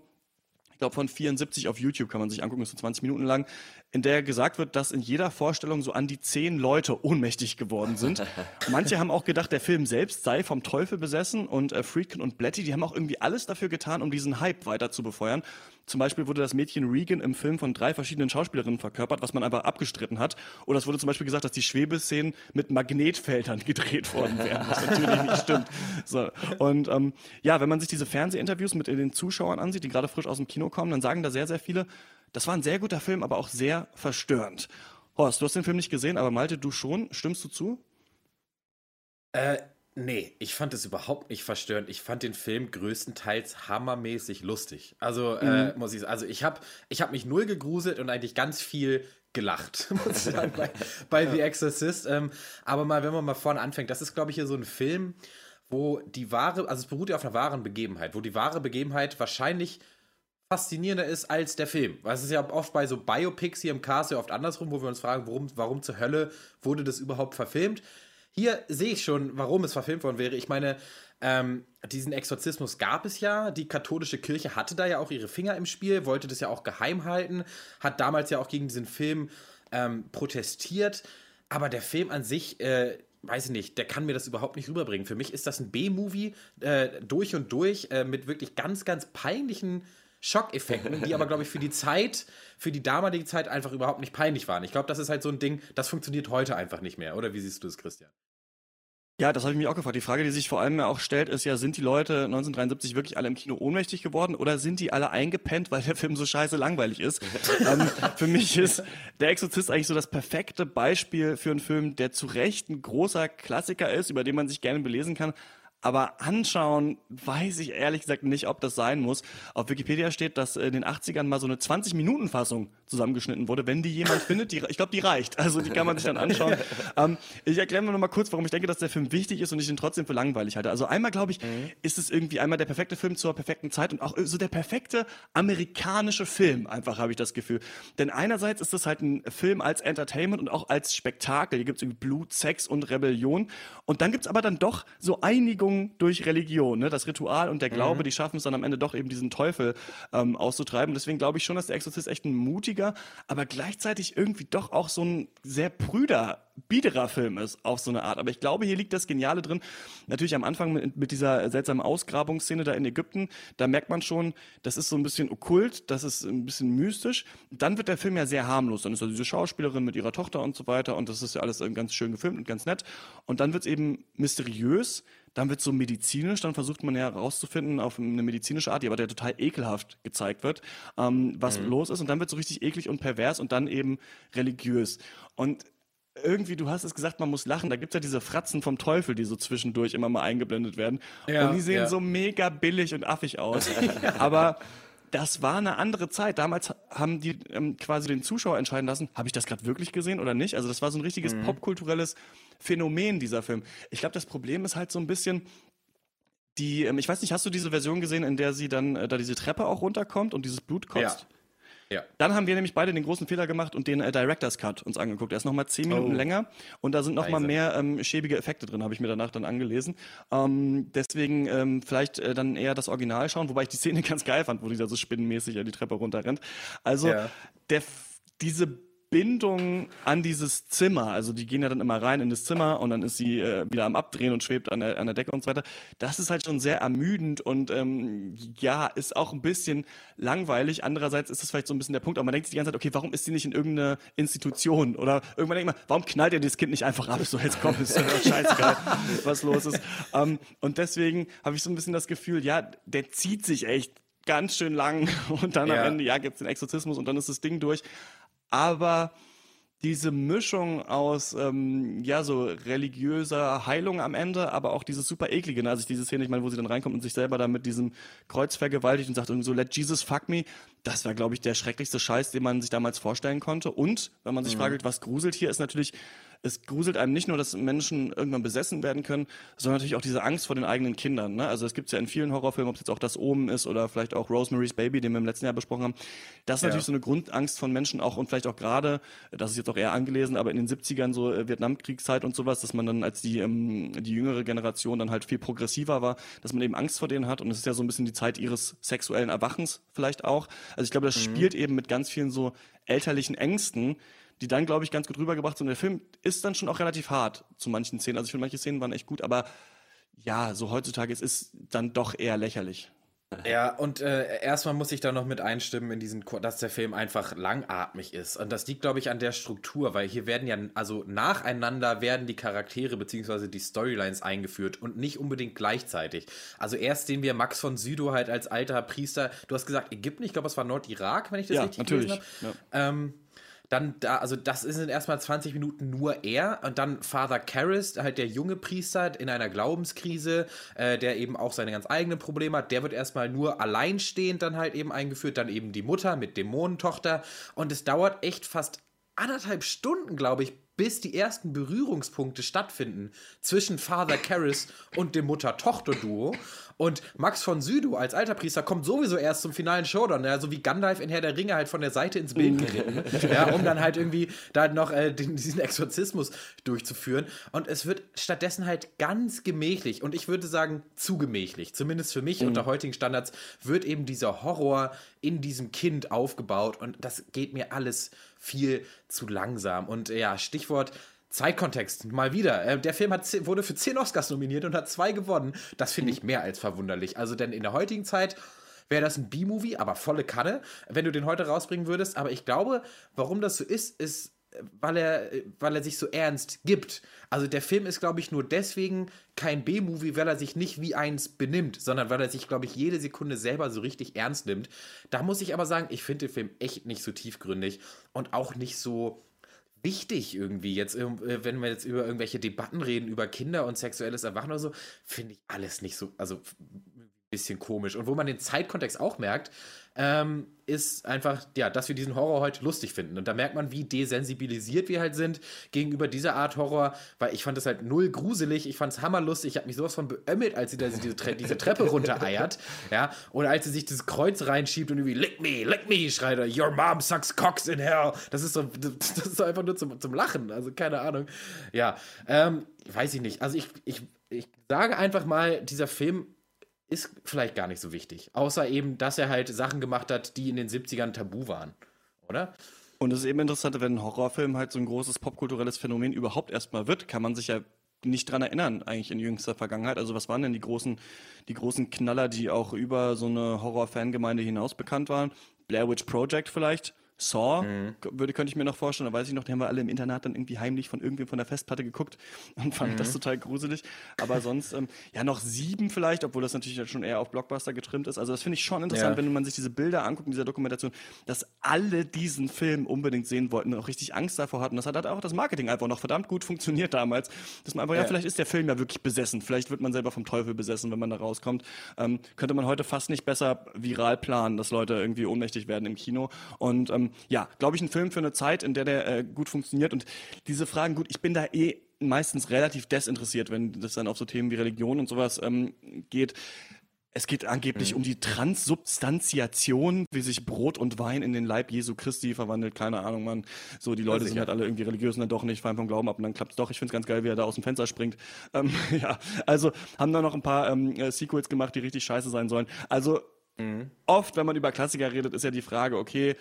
Speaker 1: ich glaube von 74 auf YouTube kann man sich angucken, ist so 20 Minuten lang, in der gesagt wird, dass in jeder Vorstellung so an die zehn Leute ohnmächtig geworden sind. [laughs] Manche haben auch gedacht, der Film selbst sei vom Teufel besessen und äh, Friedkin und Blatty, die haben auch irgendwie alles dafür getan, um diesen Hype weiter zu befeuern. Zum Beispiel wurde das Mädchen Regan im Film von drei verschiedenen Schauspielerinnen verkörpert, was man einfach abgestritten hat. Oder es wurde zum Beispiel gesagt, dass die Schwebeszenen mit Magnetfeldern [laughs] gedreht worden wären, was natürlich nicht stimmt. So. Und ähm, ja, wenn man sich diese Fernsehinterviews mit den Zuschauern ansieht, die gerade frisch aus dem Kino kommen, dann sagen da sehr, sehr viele, das war ein sehr guter Film, aber auch sehr verstörend. Horst, du hast den Film nicht gesehen, aber Malte, du schon. Stimmst du zu?
Speaker 4: Äh, Nee, ich fand es überhaupt nicht verstörend. Ich fand den Film größtenteils hammermäßig lustig. Also, äh, mhm. äh, muss ich sagen, also ich habe ich hab mich null gegruselt und eigentlich ganz viel gelacht, [laughs] muss ich sagen, bei, bei ja. The Exorcist. Ähm, aber mal, wenn man mal vorne anfängt, das ist, glaube ich, hier so ein Film, wo die wahre, also es beruht ja auf einer wahren Begebenheit, wo die wahre Begebenheit wahrscheinlich faszinierender ist als der Film. Weil es ist ja oft bei so Biopics hier im Cast ja oft andersrum, wo wir uns fragen, warum, warum zur Hölle wurde das überhaupt verfilmt? Hier sehe ich schon, warum es verfilmt worden wäre. Ich meine, ähm, diesen Exorzismus gab es ja. Die katholische Kirche hatte da ja auch ihre Finger im Spiel, wollte das ja auch geheim halten, hat damals ja auch gegen diesen Film ähm, protestiert. Aber der Film an sich, äh, weiß ich nicht, der kann mir das überhaupt nicht rüberbringen. Für mich ist das ein B-Movie äh, durch und durch äh, mit wirklich ganz, ganz peinlichen Schockeffekten, die aber, glaube ich, für die Zeit, für die damalige Zeit einfach überhaupt nicht peinlich waren. Ich glaube, das ist halt so ein Ding, das funktioniert heute einfach nicht mehr. Oder wie siehst du es, Christian?
Speaker 1: Ja, das habe ich mich auch gefragt. Die Frage, die sich vor allem auch stellt, ist ja, sind die Leute 1973 wirklich alle im Kino ohnmächtig geworden oder sind die alle eingepennt, weil der Film so scheiße langweilig ist? [laughs] ähm, für mich ist Der Exorzist eigentlich so das perfekte Beispiel für einen Film, der zu Recht ein großer Klassiker ist, über den man sich gerne belesen kann, aber anschauen weiß ich ehrlich gesagt nicht, ob das sein muss. Auf Wikipedia steht, dass in den 80ern mal so eine 20-Minuten-Fassung zusammengeschnitten wurde. Wenn die jemand findet, die, ich glaube, die reicht. Also die kann man sich dann anschauen. [laughs] ähm, ich erkläre mir noch mal kurz, warum ich denke, dass der Film wichtig ist und ich ihn trotzdem für langweilig halte. Also einmal, glaube ich, mhm. ist es irgendwie einmal der perfekte Film zur perfekten Zeit und auch so der perfekte amerikanische Film, einfach habe ich das Gefühl. Denn einerseits ist es halt ein Film als Entertainment und auch als Spektakel. Hier gibt es irgendwie Blut, Sex und Rebellion. Und dann gibt es aber dann doch so Einigung Erziehung durch Religion, ne? das Ritual und der Glaube, mhm. die schaffen es dann am Ende doch eben diesen Teufel ähm, auszutreiben. deswegen glaube ich schon, dass der Exorzist echt ein mutiger, aber gleichzeitig irgendwie doch auch so ein sehr prüder, biederer Film ist, auf so eine Art. Aber ich glaube, hier liegt das Geniale drin. Natürlich am Anfang mit, mit dieser seltsamen Ausgrabungsszene da in Ägypten, da merkt man schon, das ist so ein bisschen okkult, das ist ein bisschen mystisch. Dann wird der Film ja sehr harmlos. Dann ist da diese Schauspielerin mit ihrer Tochter und so weiter und das ist ja alles ganz schön gefilmt und ganz nett. Und dann wird es eben mysteriös dann wird so medizinisch, dann versucht man ja herauszufinden auf eine medizinische Art, die aber der total ekelhaft gezeigt wird, ähm, was mhm. los ist. Und dann wird so richtig eklig und pervers und dann eben religiös. Und irgendwie, du hast es gesagt, man muss lachen. Da gibt es ja diese Fratzen vom Teufel, die so zwischendurch immer mal eingeblendet werden. Ja, und die sehen ja. so mega billig und affig aus. [laughs] Aber das war eine andere Zeit. Damals haben die ähm, quasi den Zuschauer entscheiden lassen, habe ich das gerade wirklich gesehen oder nicht? Also das war so ein richtiges mhm. popkulturelles Phänomen, dieser Film. Ich glaube, das Problem ist halt so ein bisschen, die, ähm, ich weiß nicht, hast du diese Version gesehen, in der sie dann äh, da diese Treppe auch runterkommt und dieses Blut kotzt? Ja. Ja. Dann haben wir nämlich beide den großen Fehler gemacht und den äh, Director's Cut uns angeguckt. Der ist nochmal zehn Minuten oh. länger und da sind nochmal mehr ähm, schäbige Effekte drin, habe ich mir danach dann angelesen. Ähm, deswegen ähm, vielleicht äh, dann eher das Original schauen, wobei ich die Szene [laughs] ganz geil fand, wo die da so spinnenmäßig an die Treppe runterrennt. Also ja. der, diese Bindung an dieses Zimmer, also die gehen ja dann immer rein in das Zimmer und dann ist sie äh, wieder am Abdrehen und schwebt an der, an der Decke und so weiter. Das ist halt schon sehr ermüdend und ähm, ja, ist auch ein bisschen langweilig. Andererseits ist das vielleicht so ein bisschen der Punkt, aber man denkt sich die ganze Zeit, okay, warum ist sie nicht in irgendeiner Institution? Oder irgendwann denkt man, warum knallt ihr das Kind nicht einfach ab? So, jetzt kommt, ist doch scheißegal, [laughs] was los ist. Ähm, und deswegen habe ich so ein bisschen das Gefühl, ja, der zieht sich echt ganz schön lang und dann ja. am Ende, ja, gibt's den Exorzismus und dann ist das Ding durch aber diese Mischung aus ähm, ja so religiöser Heilung am Ende, aber auch dieses super eklige, ne? also diese Szene, ich meine, wo sie dann reinkommt und sich selber da mit diesem Kreuz vergewaltigt und sagt irgendwie so let Jesus fuck me, das war glaube ich der schrecklichste Scheiß, den man sich damals vorstellen konnte und wenn man sich mhm. fragt, was gruselt hier, ist natürlich es gruselt einem nicht nur, dass Menschen irgendwann besessen werden können, sondern natürlich auch diese Angst vor den eigenen Kindern. Ne? Also es gibt ja in vielen Horrorfilmen, ob es jetzt auch das Omen ist oder vielleicht auch Rosemary's Baby, den wir im letzten Jahr besprochen haben. Das ist
Speaker 4: Ja.
Speaker 1: natürlich so eine Grundangst von Menschen auch und vielleicht auch gerade, das ist jetzt auch eher angelesen, aber in den 70ern so äh, Vietnamkriegszeit und sowas, dass man dann als die, ähm, die jüngere Generation dann halt viel progressiver war, dass man eben Angst vor denen hat und es ist ja so ein bisschen die Zeit ihres sexuellen Erwachens vielleicht auch. Also ich glaube, das spielt eben mit ganz vielen so elterlichen Ängsten, die dann, glaube ich, ganz gut rübergebracht sind. Und der Film ist dann schon auch relativ hart zu manchen Szenen. Also ich finde, manche Szenen waren echt gut, aber ja, so heutzutage, es ist dann doch eher lächerlich.
Speaker 4: Ja, und äh, erstmal muss ich da noch mit einstimmen in diesen, dass der Film einfach langatmig ist. Und das liegt, glaube ich, an der Struktur, weil hier werden ja, also nacheinander werden die Charaktere bzw. die Storylines eingeführt und nicht unbedingt gleichzeitig. Also erst sehen wir Max von Sydow halt als alter Priester. Du hast gesagt Ägypten, ich glaube, es war Nordirak, wenn ich das
Speaker 1: Ja,
Speaker 4: richtig
Speaker 1: natürlich.
Speaker 4: gelesen habe. Ähm, dann da, also das sind erstmal 20 Minuten nur er und dann Father Karras, halt der junge Priester in einer Glaubenskrise, äh, der eben auch seine ganz eigenen Probleme hat. Der wird erstmal nur alleinstehend dann halt eben eingeführt, dann eben die Mutter mit Dämonentochter und es dauert echt fast anderthalb Stunden, glaube ich, bis die ersten Berührungspunkte stattfinden zwischen Father Karras und dem Mutter-Tochter-Duo. Und Max von Sydow als alter Priester kommt sowieso erst zum finalen Showdown, ja, so wie Gandalf in Herr der Ringe halt von der Seite ins Bild geritten, [laughs] ja, um dann halt irgendwie da noch äh, den, diesen Exorzismus durchzuführen. Und es wird stattdessen halt ganz gemächlich und ich würde sagen zu gemächlich, zumindest für mich unter heutigen Standards, wird eben dieser Horror in diesem Kind aufgebaut und das geht mir alles viel zu langsam. Und äh, ja, Stichwort Zeitkontext, mal wieder. Äh, Der Film hat, wurde für 10 Oscars nominiert und hat zwei gewonnen. Das finde ich mehr als verwunderlich. Also, denn in der heutigen Zeit wäre das ein B-Movie, aber volle Kanne, wenn du den heute rausbringen würdest. Aber ich glaube, warum das so ist, ist, weil er, weil er sich so ernst gibt. Also der Film ist, glaube ich, nur deswegen kein B-Movie, weil er sich nicht wie eins benimmt, sondern weil er sich, glaube ich, jede Sekunde selber so richtig ernst nimmt. Da muss ich aber sagen, ich finde den Film echt nicht so tiefgründig und auch nicht so wichtig irgendwie. Jetzt, äh, wenn wir jetzt über irgendwelche Debatten reden, über Kinder und sexuelles Erwachen oder so, finde ich alles nicht so, also bisschen komisch. Und wo man den Zeitkontext auch merkt, ähm, ist einfach, ja, dass wir diesen Horror heute lustig finden. Und da merkt man, wie desensibilisiert wir halt sind gegenüber dieser Art Horror, weil ich fand das halt null gruselig, ich fand es hammerlustig, ich habe mich sowas von beömmelt, als sie da diese, Tre diese Treppe [laughs] runtereiert, ja, oder als sie sich das Kreuz reinschiebt und irgendwie lick me, lick me, schreit er, your mom sucks cocks in hell. Das ist so, das ist so einfach nur zum, zum Lachen, also keine Ahnung. Ja, ähm, weiß ich nicht. Also ich, ich, ich sage einfach mal, dieser Film ist vielleicht gar nicht so wichtig. Außer eben, dass er halt Sachen gemacht hat, die in den 70ern tabu waren. Oder?
Speaker 1: Und es ist eben interessant, wenn ein Horrorfilm halt so ein großes popkulturelles Phänomen überhaupt erstmal wird, kann man sich ja nicht dran erinnern, eigentlich in jüngster Vergangenheit. Also was waren denn die großen, die großen Knaller, die auch über so eine Horror-Fangemeinde hinaus bekannt waren? Blair Witch Project vielleicht? Saw, würde, könnte ich mir noch vorstellen, da weiß ich noch, die haben wir alle im Internat dann irgendwie heimlich von irgendwem von der Festplatte geguckt [laughs] und fanden das total gruselig. Aber sonst, ähm, ja, noch sieben vielleicht, obwohl das natürlich schon eher auf Blockbuster getrimmt ist. Also das finde ich schon interessant,
Speaker 4: Ja.
Speaker 1: wenn man sich diese Bilder anguckt in dieser Dokumentation, dass alle diesen Film unbedingt sehen wollten und auch richtig Angst davor hatten. Das hat auch das Marketing einfach noch verdammt gut funktioniert damals. Dass man einfach, ja,
Speaker 4: Ja.
Speaker 1: vielleicht ist der Film ja wirklich besessen. Vielleicht wird man selber vom Teufel besessen, wenn man da rauskommt. Ähm, könnte man heute fast nicht besser viral planen, dass Leute irgendwie ohnmächtig werden im Kino. Und ähm, ja, glaube ich, ein Film für eine Zeit, in der der äh, gut funktioniert. Und diese Fragen, gut, ich bin da eh meistens relativ desinteressiert, wenn das dann auf so Themen wie Religion und sowas ähm, geht. Es geht angeblich um die Transsubstantiation, wie sich Brot und Wein in den Leib Jesu Christi verwandelt. Keine Ahnung, man. So, die Leute sind halt alle irgendwie religiös und dann doch nicht, fallen vom Glauben ab und dann klappt's doch. Ich find's ganz geil, wie er da aus dem Fenster springt. Ähm, [laughs] ja, also haben da noch ein paar ähm, äh, Sequels gemacht, die richtig scheiße sein sollen. Also oft, wenn man über Klassiker redet, ist ja die Frage, okay,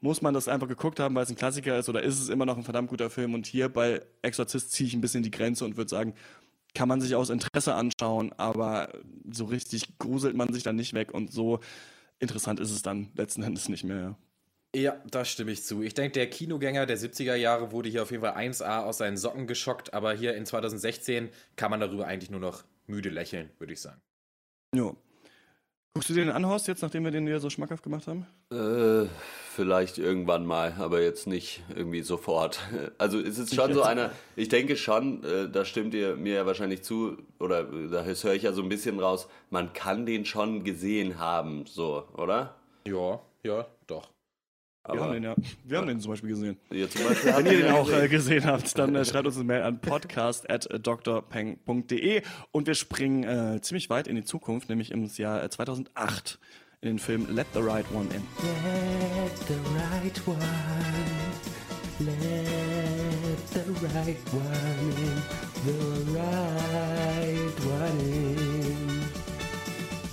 Speaker 1: muss man das einfach geguckt haben, weil es ein Klassiker ist, oder ist es immer noch ein verdammt guter Film? Und hier bei Exorzist ziehe ich ein bisschen die Grenze und würde sagen, kann man sich aus Interesse anschauen, aber so richtig gruselt man sich dann nicht weg und so interessant ist es dann letzten Endes nicht mehr.
Speaker 4: Ja, da stimme ich zu. Ich denke, der Kinogänger der 70er Jahre wurde hier auf jeden Fall 1A aus seinen Socken geschockt, aber hier in 2016 kann man darüber eigentlich nur noch müde lächeln, würde ich sagen.
Speaker 1: Jo. Guckst du dir den an, Horst, jetzt, nachdem wir den wieder so schmackhaft gemacht haben?
Speaker 2: Äh, vielleicht irgendwann mal, aber jetzt nicht irgendwie sofort. [laughs] Also es ist schon so einer, ich denke schon, äh, da stimmt ihr mir ja wahrscheinlich zu, oder da höre ich ja so ein bisschen raus, man kann den schon gesehen haben, so, oder?
Speaker 4: Ja, ja, doch.
Speaker 1: Wir haben den ja. Wir haben den zum Beispiel gesehen.
Speaker 2: Ihr zum Beispiel
Speaker 1: Wenn ihr
Speaker 2: ihn
Speaker 1: den
Speaker 2: ja
Speaker 1: auch
Speaker 2: gesehen.
Speaker 1: äh, gesehen habt, dann äh, schreibt uns eine Mail an podcast at drpeng.de und wir springen äh, ziemlich weit in die Zukunft, nämlich ins Jahr äh, 2008 in den Film Let the Right One In.
Speaker 6: Let the right one, let the right one in, the right one in.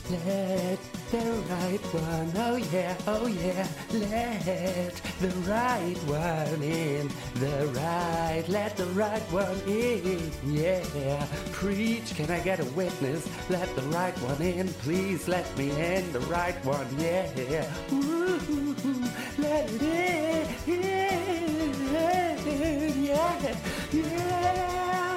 Speaker 6: Let the right one, oh yeah, oh yeah, let the right one in, the right, let the right one in, yeah. Preach, can I get a witness? Let the right one in, please let me in, the right one, yeah. Ooh, let it in, yeah, yeah,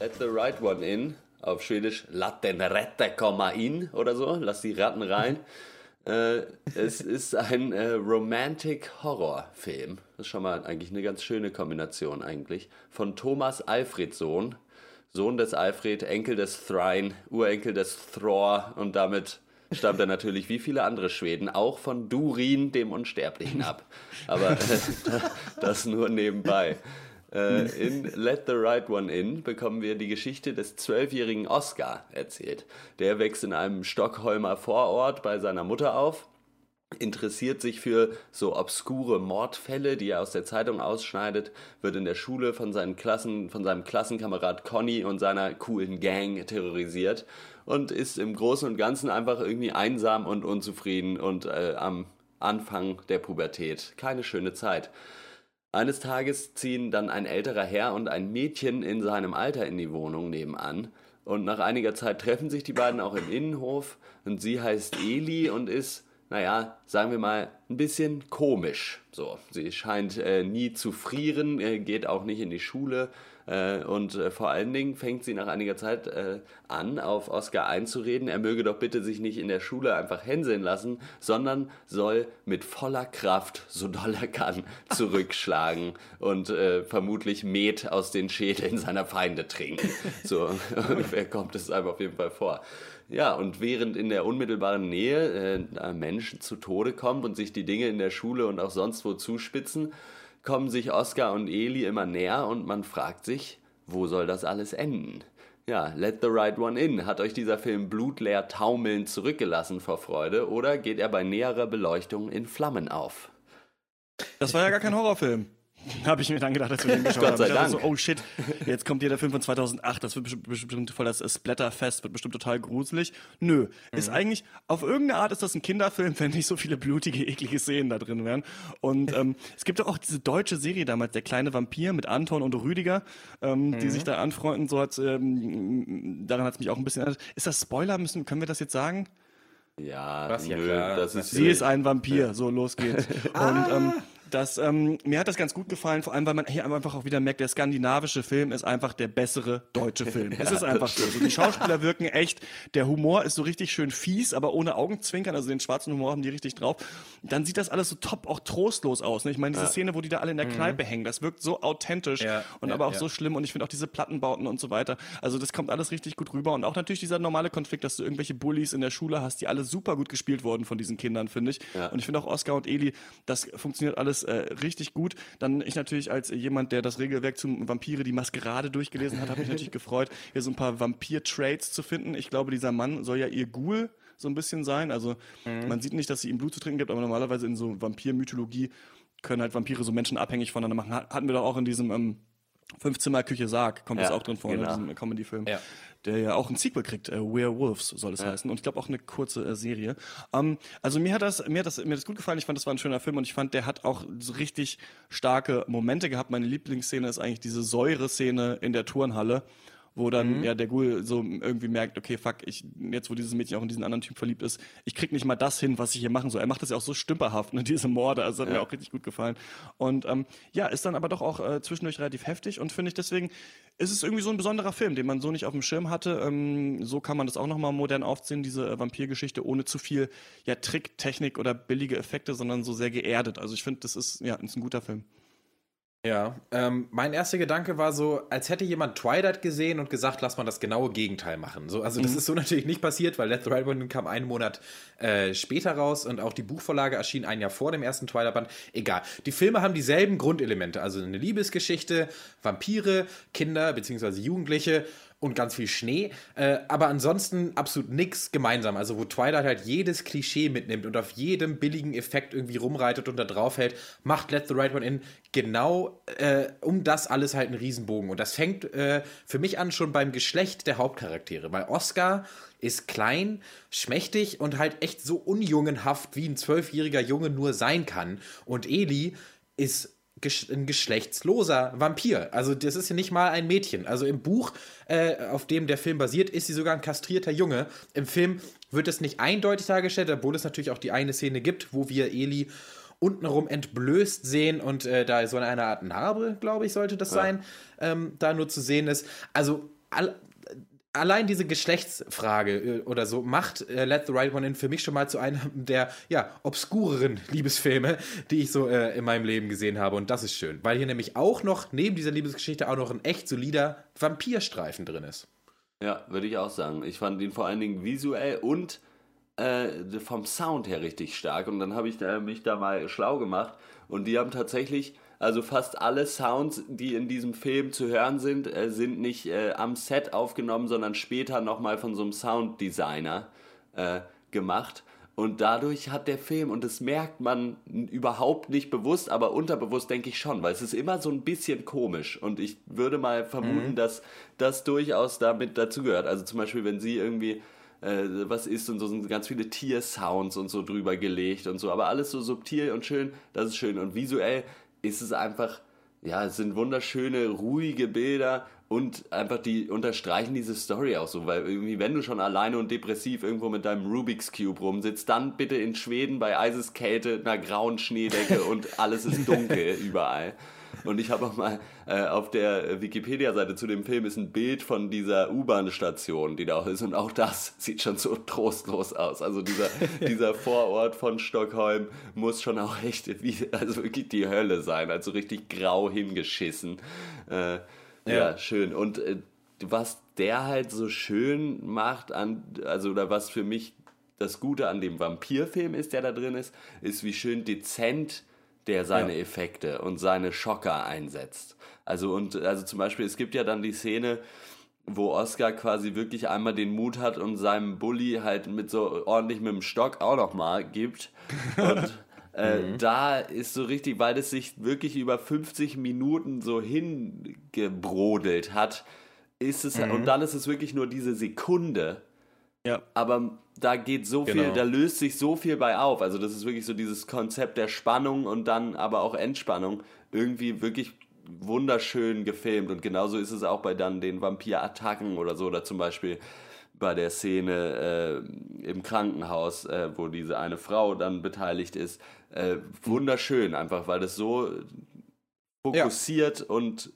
Speaker 2: Let the right one in. Auf Schwedisch Lat den Rette komma in oder so. Lass die Ratten rein. [laughs] äh, es ist ein äh, Romantic-Horror-Film. Das ist schon mal eigentlich eine ganz schöne Kombination eigentlich. Von Thomas Alfredsohn. Sohn des Alfred, Enkel des Thrain, Urenkel des Thror und damit stammt er natürlich wie viele andere Schweden auch von Durin, dem Unsterblichen, ab. Aber äh, [laughs] das nur nebenbei. Äh, in Let the Right One In bekommen wir die Geschichte des zwölfjährigen Oscar erzählt. Der wächst in einem Stockholmer Vorort bei seiner Mutter auf interessiert sich für so obskure Mordfälle, die er aus der Zeitung ausschneidet, wird in der Schule von seinen Klassen, von seinem Klassenkamerad Conny und seiner coolen Gang terrorisiert und ist im Großen und Ganzen einfach irgendwie einsam und unzufrieden und äh, am Anfang der Pubertät. Keine schöne Zeit. Eines Tages ziehen dann ein älterer Herr und ein Mädchen in seinem Alter in die Wohnung nebenan. Und nach einiger Zeit treffen sich die beiden auch im Innenhof. Und sie heißt Eli und ist, naja, sagen wir mal, ein bisschen komisch. So, sie scheint äh, nie zu frieren, äh, geht auch nicht in die Schule. Äh, und äh, vor allen Dingen fängt sie nach einiger Zeit äh, an, auf Oscar einzureden, er möge doch bitte sich nicht in der Schule einfach hänseln lassen, sondern soll mit voller Kraft, so doll er kann, [laughs] zurückschlagen und äh, vermutlich Met aus den Schädeln seiner Feinde trinken. So [laughs] ungefähr kommt es einem auf jeden Fall vor. Ja, und während in der unmittelbaren Nähe äh, Menschen zu Tode kommen und sich die Dinge in der Schule und auch sonst wo zuspitzen, kommen sich Oscar und Eli immer näher und man fragt sich, wo soll das alles enden? Ja, Let the Right One In. Hat euch dieser Film blutleer taumelnd zurückgelassen vor Freude oder geht er bei näherer Beleuchtung in Flammen auf?
Speaker 1: Das war ja gar kein Horrorfilm. [laughs] Habe ich mir dann gedacht, als wir den [laughs] geschaut
Speaker 2: Gott
Speaker 1: haben.
Speaker 2: sei
Speaker 1: Ich dachte
Speaker 2: Dank.
Speaker 1: so, oh shit, jetzt kommt hier der Film von 2008, das wird bestimmt, bestimmt voll das Splatterfest, wird bestimmt total gruselig. Nö, ist eigentlich, auf irgendeine Art ist das ein Kinderfilm, wenn nicht so viele blutige, eklige Szenen da drin wären. Und ähm, [laughs] es gibt doch auch diese deutsche Serie damals, Der kleine Vampir mit Anton und Rüdiger, ähm, die sich da anfreunden, so hat, ähm, daran hat es mich auch ein bisschen erinnert. Ist das Spoiler, müssen, können wir das jetzt sagen?
Speaker 2: Ja,
Speaker 4: Was? Ja,
Speaker 2: nö,
Speaker 4: klar.
Speaker 2: das ist
Speaker 1: Sie ist ein Vampir, so los geht's. Und ähm, das, ähm, mir hat das ganz gut gefallen, vor allem, weil man hier einfach auch wieder merkt, der skandinavische Film ist einfach der bessere deutsche [laughs] Film. es ist einfach so. so. Die Schauspieler wirken echt, der Humor ist so richtig schön fies, aber ohne Augenzwinkern, also den schwarzen Humor haben die richtig drauf. Dann sieht das alles so top, auch trostlos aus. Ne? Ich meine, diese Szene, wo die da alle in der Kneipe hängen, das wirkt so authentisch
Speaker 4: Ja,
Speaker 1: und
Speaker 4: ja,
Speaker 1: aber auch
Speaker 4: ja.
Speaker 1: so schlimm und ich finde auch diese Plattenbauten und so weiter. Also das kommt alles richtig gut rüber und auch natürlich dieser normale Konflikt, dass du irgendwelche Bullies in der Schule hast, die alle super gut gespielt wurden von diesen Kindern, finde ich. Und ich finde auch Oscar und Eli, das funktioniert alles äh, richtig gut. Dann ich natürlich als jemand, der das Regelwerk zum Vampire, die Maskerade durchgelesen hat, habe mich natürlich [laughs] gefreut, hier so ein paar Vampir-Traits zu finden. Ich glaube, dieser Mann soll ja ihr Ghoul so ein bisschen sein. Also man sieht nicht, dass sie ihm Blut zu trinken gibt, aber normalerweise in so Vampir-Mythologie können halt Vampire so Menschen abhängig voneinander machen. Hat- Hatten wir doch auch in diesem ähm, Fünfzimmer-Küche Sarg, kommt das
Speaker 2: Ja,
Speaker 1: auch drin vor,
Speaker 2: genau.
Speaker 1: in diesem Comedy-Film.
Speaker 4: Ja.
Speaker 1: Der ja auch ein Sequel kriegt, äh, Werewolves soll es heißen. Und ich glaube auch eine kurze äh, Serie. Ähm, also mir hat das, mir hat das, mir hat das gut gefallen. Ich fand, das war ein schöner Film und ich fand, der hat auch so richtig starke Momente gehabt. Meine Lieblingsszene ist eigentlich diese Säure-Szene in der Turnhalle wo dann ja der Ghoul so irgendwie merkt, okay, fuck, ich, jetzt wo dieses Mädchen auch in diesen anderen Typ verliebt ist, ich krieg nicht mal das hin, was ich hier machen soll. Er macht das ja auch so stümperhaft, ne, diese Morde, also hat mir auch richtig gut gefallen. Und ähm, ja, ist dann aber doch auch äh, zwischendurch relativ heftig und finde ich deswegen, ist es irgendwie so ein besonderer Film, den man so nicht auf dem Schirm hatte. Ähm, so kann man das auch nochmal modern aufziehen, diese äh, Vampirgeschichte, ohne zu viel ja, Trick, Technik oder billige Effekte, sondern so sehr geerdet. Also ich finde, das ist, ja, ist ein guter Film.
Speaker 4: Ja, ähm, mein erster Gedanke war so, als hätte jemand Twilight gesehen und gesagt, lass mal das genaue Gegenteil machen. So, also das ist so [laughs] natürlich nicht passiert, weil Let the Right One kam einen Monat äh, später raus und auch die Buchvorlage erschien ein Jahr vor dem ersten Twilight-Band. Egal. Die Filme haben dieselben Grundelemente, also eine Liebesgeschichte, Vampire, Kinder bzw. Jugendliche und ganz viel Schnee. Äh, aber ansonsten absolut nichts gemeinsam. Also wo Twilight halt jedes Klischee mitnimmt und auf jedem billigen Effekt irgendwie rumreitet und da drauf hält, macht Let the Right One In genau äh, um das alles halt einen Riesenbogen. Und das fängt äh, für mich an schon beim Geschlecht der Hauptcharaktere. Weil Oscar ist klein, schmächtig und halt echt so unjungenhaft, wie ein zwölfjähriger Junge nur sein kann. Und Eli ist ein geschlechtsloser Vampir. Also das ist ja nicht mal ein Mädchen. Also im Buch, äh, auf dem der Film basiert, ist sie sogar ein kastrierter Junge. Im Film wird es nicht eindeutig dargestellt, obwohl es natürlich auch die eine Szene gibt, wo wir Eli untenrum entblößt sehen und äh, da so eine Art Narbe, glaube ich, sollte das sein, ähm, da nur zu sehen ist. Also all, allein diese Geschlechtsfrage äh, oder so macht äh, Let the Right One In für mich schon mal zu einem der ja, obskureren Liebesfilme, die ich so äh, in meinem Leben gesehen habe. Und das ist schön, weil hier nämlich auch noch, neben dieser Liebesgeschichte, auch noch ein echt solider Vampirstreifen drin ist.
Speaker 2: Ja, würde ich auch sagen. Ich fand ihn vor allen Dingen visuell und äh, vom Sound her richtig stark. Und dann habe ich da, mich da mal schlau gemacht. Und die haben tatsächlich, also fast alle Sounds, die in diesem Film zu hören sind, äh, sind nicht äh, am Set aufgenommen, sondern später nochmal von so einem Sounddesigner äh, gemacht. Und dadurch hat der Film, und das merkt man überhaupt nicht bewusst, aber unterbewusst denke ich schon, weil es ist immer so ein bisschen komisch. Und ich würde mal vermuten, dass das durchaus damit dazugehört. Also zum Beispiel, wenn sie irgendwie äh, was ist und so sind ganz viele Tiersounds und so drüber gelegt und so, aber alles so subtil und schön, das ist schön. Und visuell ist es einfach, ja, es sind wunderschöne, ruhige Bilder und einfach die unterstreichen diese Story auch so, weil irgendwie, wenn du schon alleine und depressiv irgendwo mit deinem Rubik's Cube rumsitzt, dann bitte in Schweden bei Eiseskälte, einer grauen Schneedecke [laughs] und alles ist dunkel überall. Und ich habe auch mal äh, auf der Wikipedia-Seite zu dem Film ist ein Bild von dieser U-Bahn-Station, die da auch ist. Und auch das [laughs] sieht schon so trostlos aus. Also dieser, [laughs] dieser Vorort von Stockholm muss schon auch echt wie, also wirklich die Hölle sein. Also richtig grau hingeschissen. Äh, ja. ja, schön. Und äh, was der halt so schön macht an, also oder was für mich das Gute an dem Vampirfilm ist, der da drin ist, ist wie schön dezent der seine
Speaker 4: Ja.
Speaker 2: Effekte und seine Schocker einsetzt. Also und also zum Beispiel, es gibt ja dann die Szene, wo Oscar quasi wirklich einmal den Mut hat und seinem Bully halt mit so ordentlich mit dem Stock auch noch mal gibt. [laughs] Und äh, da ist so richtig, weil es sich wirklich über 50 Minuten so hingebrodelt hat, ist es und dann ist es wirklich nur diese Sekunde,
Speaker 1: Ja.
Speaker 2: aber da geht so viel,
Speaker 4: Genau.
Speaker 2: da löst sich so viel bei auf. Also das ist wirklich so dieses Konzept der Spannung und dann aber auch Entspannung irgendwie wirklich wunderschön gefilmt. Und genauso ist es auch bei dann den Vampirattacken oder so, oder zum Beispiel bei der Szene äh, im Krankenhaus, äh, wo diese eine Frau dann beteiligt ist. Äh, wunderschön, einfach weil das so fokussiert und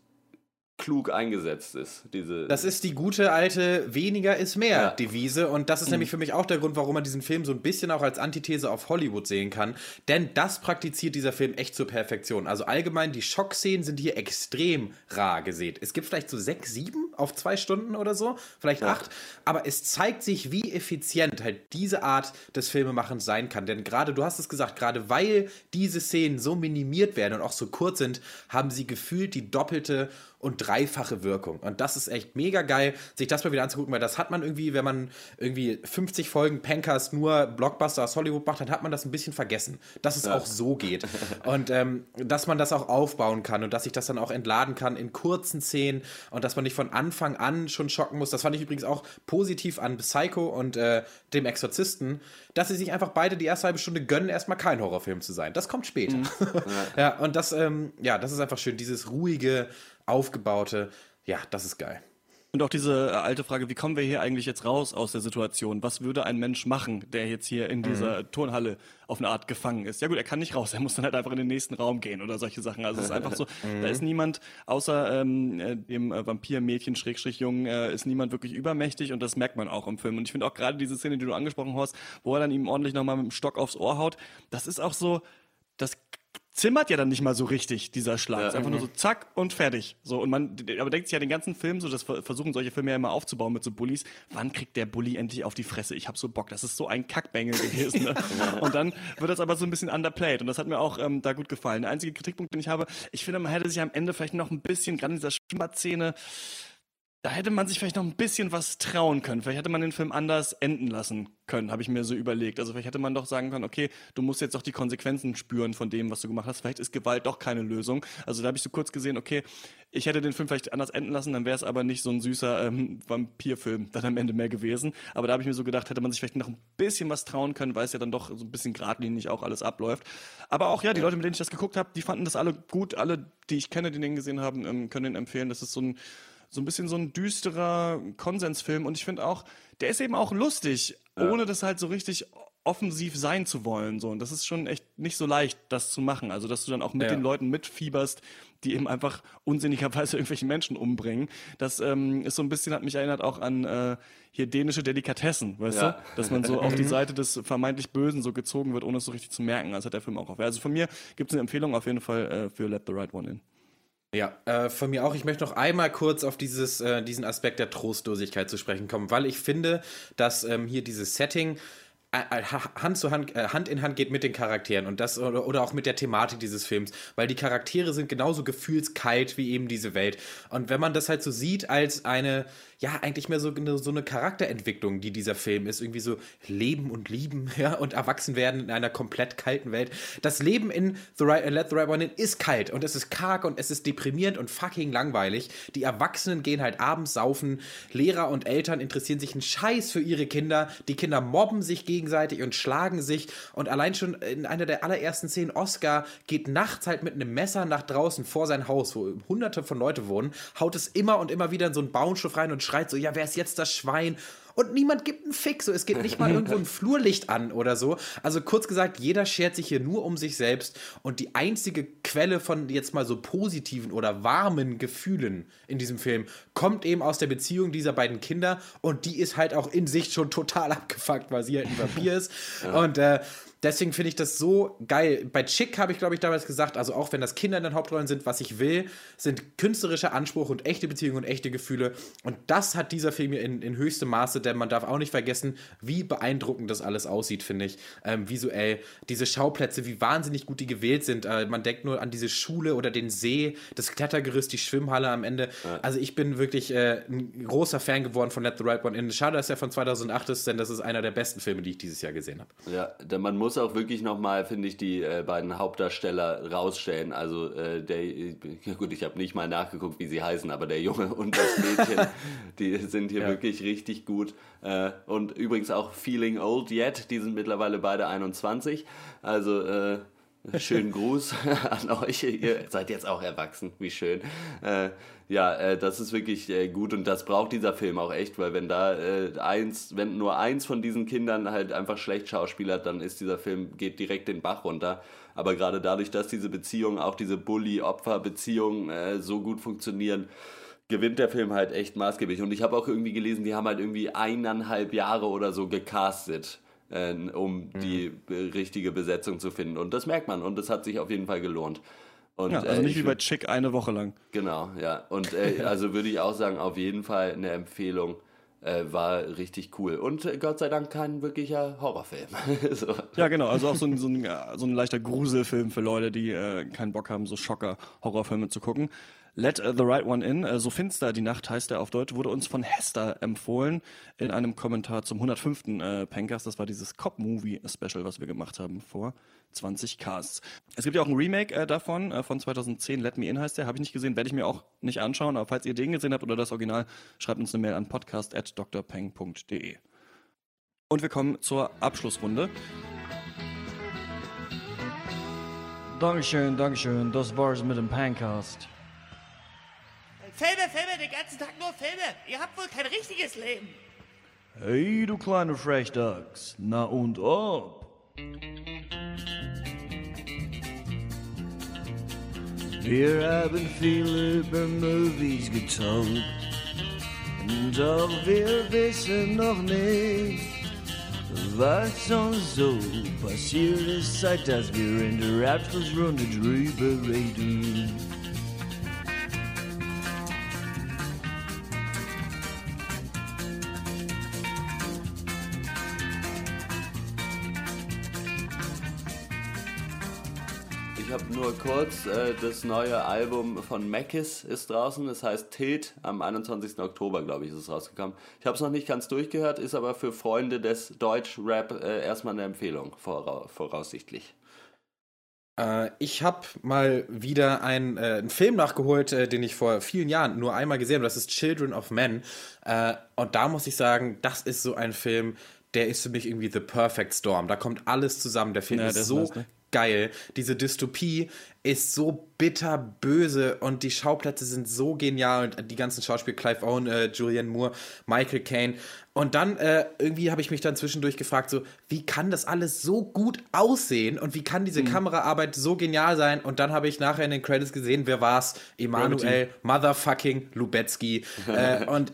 Speaker 2: klug eingesetzt ist. Diese
Speaker 4: Das ist die gute alte weniger ist mehr
Speaker 2: Ja.
Speaker 4: Devise und das ist nämlich für mich auch der Grund, warum man diesen Film so ein bisschen auch als Antithese auf Hollywood sehen kann, denn das praktiziert dieser Film echt zur Perfektion. Also allgemein die Schockszenen sind hier extrem rar gesät. Es gibt vielleicht so sechs, sieben auf zwei Stunden oder so, vielleicht acht, aber es zeigt sich, wie effizient halt diese Art des Filmemachens sein kann, denn gerade du hast es gesagt, gerade weil diese Szenen so minimiert werden und auch so kurz sind, haben sie gefühlt die doppelte und dreifache Wirkung. Und das ist echt mega geil, sich das mal wieder anzugucken, weil das hat man irgendwie, wenn man irgendwie 50 Folgen Pankers nur Blockbuster aus Hollywood macht, dann hat man das ein bisschen vergessen, dass es auch so geht. Und ähm, dass man das auch aufbauen kann und dass sich das dann auch entladen kann in kurzen Szenen und dass man nicht von Anfang an schon schocken muss. Das fand ich übrigens auch positiv an Psycho und äh, dem Exorzisten, dass sie sich einfach beide die erste halbe Stunde gönnen, erstmal kein Horrorfilm zu sein. Das kommt später. [laughs] ja, und das, ähm, ja, das ist einfach schön. Dieses ruhige, aufgebaute, ja, das ist geil.
Speaker 1: Und auch diese äh, alte Frage, wie kommen wir hier eigentlich jetzt raus aus der Situation? Was würde ein Mensch machen, der jetzt hier in dieser Turnhalle auf eine Art gefangen ist? Ja gut, er kann nicht raus, er muss dann halt einfach in den nächsten Raum gehen oder solche Sachen. Also es ist einfach so, [laughs] da ist niemand, außer ähm, äh, dem äh, Vampir-Mädchen, Schrägstrich Jungen, äh, ist niemand wirklich übermächtig und das merkt man auch im Film. Und ich finde auch gerade diese Szene, die du angesprochen hast, wo er dann ihm ordentlich nochmal mit dem Stock aufs Ohr haut, das ist auch so, das zimmert ja dann nicht mal so richtig, dieser Schlag.
Speaker 2: Ja.
Speaker 1: Es ist einfach nur so zack und fertig. So, und man, aber denkt sich ja den ganzen Film, so, das ver- versuchen solche Filme ja immer aufzubauen mit so Bullies. Wann kriegt der Bully endlich auf die Fresse? Ich hab so Bock. Das ist so ein Kackbengel gewesen. Ne? [laughs] und dann wird das aber so ein bisschen underplayed. Und das hat mir auch ähm, da gut gefallen. Der einzige Kritikpunkt, den ich habe, ich finde, man hätte sich am Ende vielleicht noch ein bisschen, gerade in dieser Schwimmbadszene, da hätte man sich vielleicht noch ein bisschen was trauen können. Vielleicht hätte man den Film anders enden lassen können, habe ich mir so überlegt. Also vielleicht hätte man doch sagen können, okay, du musst jetzt doch die Konsequenzen spüren von dem, was du gemacht hast. Vielleicht ist Gewalt doch keine Lösung. Also da habe ich so kurz gesehen, okay, ich hätte den Film vielleicht anders enden lassen, dann wäre es aber nicht so ein süßer ähm, Vampirfilm dann am Ende mehr gewesen. Aber da habe ich mir so gedacht, hätte man sich vielleicht noch ein bisschen was trauen können, weil es ja dann doch so ein bisschen geradlinig auch alles abläuft. Aber auch, ja, die Leute, mit denen ich das geguckt habe, die fanden das alle gut. Alle, die ich kenne, die den gesehen haben, ähm, können den empfehlen. Das ist so ein so ein bisschen so ein düsterer Konsensfilm und ich finde auch, der ist eben auch lustig, ohne das halt so richtig offensiv sein zu wollen. So. Und das ist schon echt nicht so leicht, das zu machen. Also, dass du dann auch mit
Speaker 4: Ja.
Speaker 1: den Leuten mitfieberst, die eben einfach unsinnigerweise [laughs] irgendwelche Menschen umbringen. Das ähm, ist so ein bisschen, hat mich erinnert auch an äh, hier dänische Delikatessen, weißt
Speaker 2: Ja.
Speaker 1: du? Dass man so [laughs] auf die Seite des vermeintlich Bösen so gezogen wird, ohne es so richtig zu merken. Das hat der Film auch auf. Also von mir gibt es eine Empfehlung auf jeden Fall äh, für Let the Right One In.
Speaker 4: Ja, äh, von mir auch. Ich möchte noch einmal kurz auf dieses, äh, diesen Aspekt der Trostlosigkeit zu sprechen kommen, weil ich finde, dass ähm, hier dieses Setting äh, äh, Ha- Hand, zu Hand, äh, Hand in Hand geht mit den Charakteren und das oder, oder auch mit der Thematik dieses Films, weil die Charaktere sind genauso gefühlskalt wie eben diese Welt. Und wenn man das halt so sieht als eine, ja, eigentlich mehr so eine, so eine Charakterentwicklung, die dieser Film ist, irgendwie so Leben und Lieben, [laughs] ja, und erwachsen werden in einer komplett kalten Welt. Das Leben in The right, Let the Right One In ist kalt und es ist karg und es ist deprimierend und fucking langweilig. Die Erwachsenen gehen halt abends saufen, Lehrer und Eltern interessieren sich einen Scheiß für ihre Kinder, die Kinder mobben sich gegenseitig und schlagen sich und allein schon in einer der allerersten Szenen, Oscar geht nachts halt mit einem Messer nach draußen vor sein Haus, wo hunderte von Leute wohnen, haut es immer und immer wieder in so einen Bauernstoff rein und schreit so, ja, wer ist jetzt das Schwein? Und niemand gibt einen Fick, so es geht nicht mal irgendwo ein [laughs] Flurlicht an oder so. Also kurz gesagt, jeder schert sich hier nur um sich selbst und die einzige Quelle von jetzt mal so positiven oder warmen Gefühlen in diesem Film kommt eben aus der Beziehung dieser beiden Kinder und die ist halt auch in sich schon total [laughs] abgefuckt, weil sie halt ein Vampir ist. Und äh, Deswegen finde ich das so geil. Bei Chick habe ich, glaube ich, damals gesagt, also auch wenn das Kinder in den Hauptrollen sind, was ich will, sind künstlerischer Anspruch und echte Beziehungen und echte Gefühle. Und das hat dieser Film hier in, in höchstem Maße, denn man darf auch nicht vergessen, wie beeindruckend das alles aussieht, finde ich. Ähm, visuell, diese Schauplätze, wie wahnsinnig gut die gewählt sind. Äh, man denkt nur an diese Schule oder den See, das Klettergerüst, die Schwimmhalle am Ende. Also ich bin wirklich äh, ein großer Fan geworden von Let the Right One In. Schade, dass er von 2008 ist, denn das ist einer der besten Filme, die ich dieses Jahr gesehen habe.
Speaker 2: Ja, denn man muss auch wirklich nochmal, finde ich, die äh, beiden Hauptdarsteller rausstellen. Also äh, der, ja gut, ich habe nicht mal nachgeguckt, wie sie heißen, aber der Junge [laughs] und das Mädchen, die sind hier
Speaker 4: Ja.
Speaker 2: wirklich richtig gut. Äh, und übrigens auch Feeling Old Yet, die sind mittlerweile beide 21. Also äh, schönen Gruß [laughs] an euch. Ihr seid jetzt auch erwachsen, wie schön. Äh, ja, äh, das ist wirklich äh, gut und das braucht dieser Film auch echt, weil wenn da äh, eins, wenn nur eins von diesen Kindern halt einfach schlecht schauspielert, dann ist dieser Film geht direkt den Bach runter. Aber gerade dadurch, dass diese Beziehung, auch diese Bully-Opfer-Beziehung äh, so gut funktionieren, gewinnt der Film halt echt maßgeblich. Und ich habe auch irgendwie gelesen, die haben halt irgendwie eineinhalb Jahre oder so gecastet, äh, um die äh, richtige Besetzung zu finden. Und das merkt man und das hat sich auf jeden Fall gelohnt. Und,
Speaker 1: Ja, also
Speaker 2: äh,
Speaker 1: nicht
Speaker 2: ich
Speaker 1: wie bei Chick eine Woche lang.
Speaker 2: Genau, ja. Und äh, [laughs] also würde ich auch sagen, auf jeden Fall eine Empfehlung. Äh, war richtig cool. Und äh, Gott sei Dank kein wirklicher Horrorfilm. [laughs] so.
Speaker 1: Ja, genau. Also auch so ein, so ein, ja, so ein leichter Gruselfilm für Leute, die äh, keinen Bock haben, so Schocker-Horrorfilme zu gucken. Let uh, the Right One In, äh, so finster die Nacht heißt er auf Deutsch, wurde uns von Hester empfohlen in einem Kommentar zum 105. Äh. Das war dieses Cop-Movie-Special, was wir gemacht haben vor 20 Casts. Es gibt ja auch ein Remake äh, davon, äh, von 2010, Let Me In heißt der, habe ich nicht gesehen, werde ich mir auch nicht anschauen, aber falls ihr den gesehen habt oder das Original, schreibt uns eine Mail an podcast.drpeng.de. Und wir kommen zur Abschlussrunde.
Speaker 9: Dankeschön, Dankeschön. Das war's mit dem Pancast.
Speaker 8: Filme, Filme, den ganzen Tag nur Filme. Ihr habt wohl kein richtiges Leben.
Speaker 9: Hey, du kleine Frechdachs. Na und ob? Wir haben viel über Movies getalkt. Doch wir wissen noch nicht, Was so passiert ist, seit dass wir in der Abschlussrunde drüber reden.
Speaker 2: Nur kurz, äh, das neue Album von Mackis ist draußen, das heißt Tilt, am 21. Oktober, glaube ich, ist es rausgekommen. Ich habe es noch nicht ganz durchgehört, ist aber für Freunde des Deutsch-Rap äh, erstmal eine Empfehlung, vora voraussichtlich.
Speaker 4: Äh, ich habe mal wieder einen, äh, einen Film nachgeholt, äh, den ich vor vielen Jahren nur einmal gesehen habe. Das ist Children of Men. Äh, und da muss ich sagen, das ist so ein Film, der ist für mich irgendwie The Perfect Storm. Da kommt alles zusammen. Der Film
Speaker 1: Ja,
Speaker 4: ist
Speaker 1: ist
Speaker 4: so
Speaker 1: nice, ne?
Speaker 4: Geil. Diese Dystopie ist so bitterböse und die Schauplätze sind so genial und die ganzen Schauspieler, Clive Owen, äh, Julianne Moore, Michael Caine. Und dann äh, irgendwie habe ich mich dann zwischendurch gefragt, so, wie kann das alles so gut aussehen und wie kann diese Kameraarbeit so genial sein? Und dann habe ich nachher in den Credits gesehen, wer war's? Emanuel Motherfucking Lubetzky. [laughs] äh, und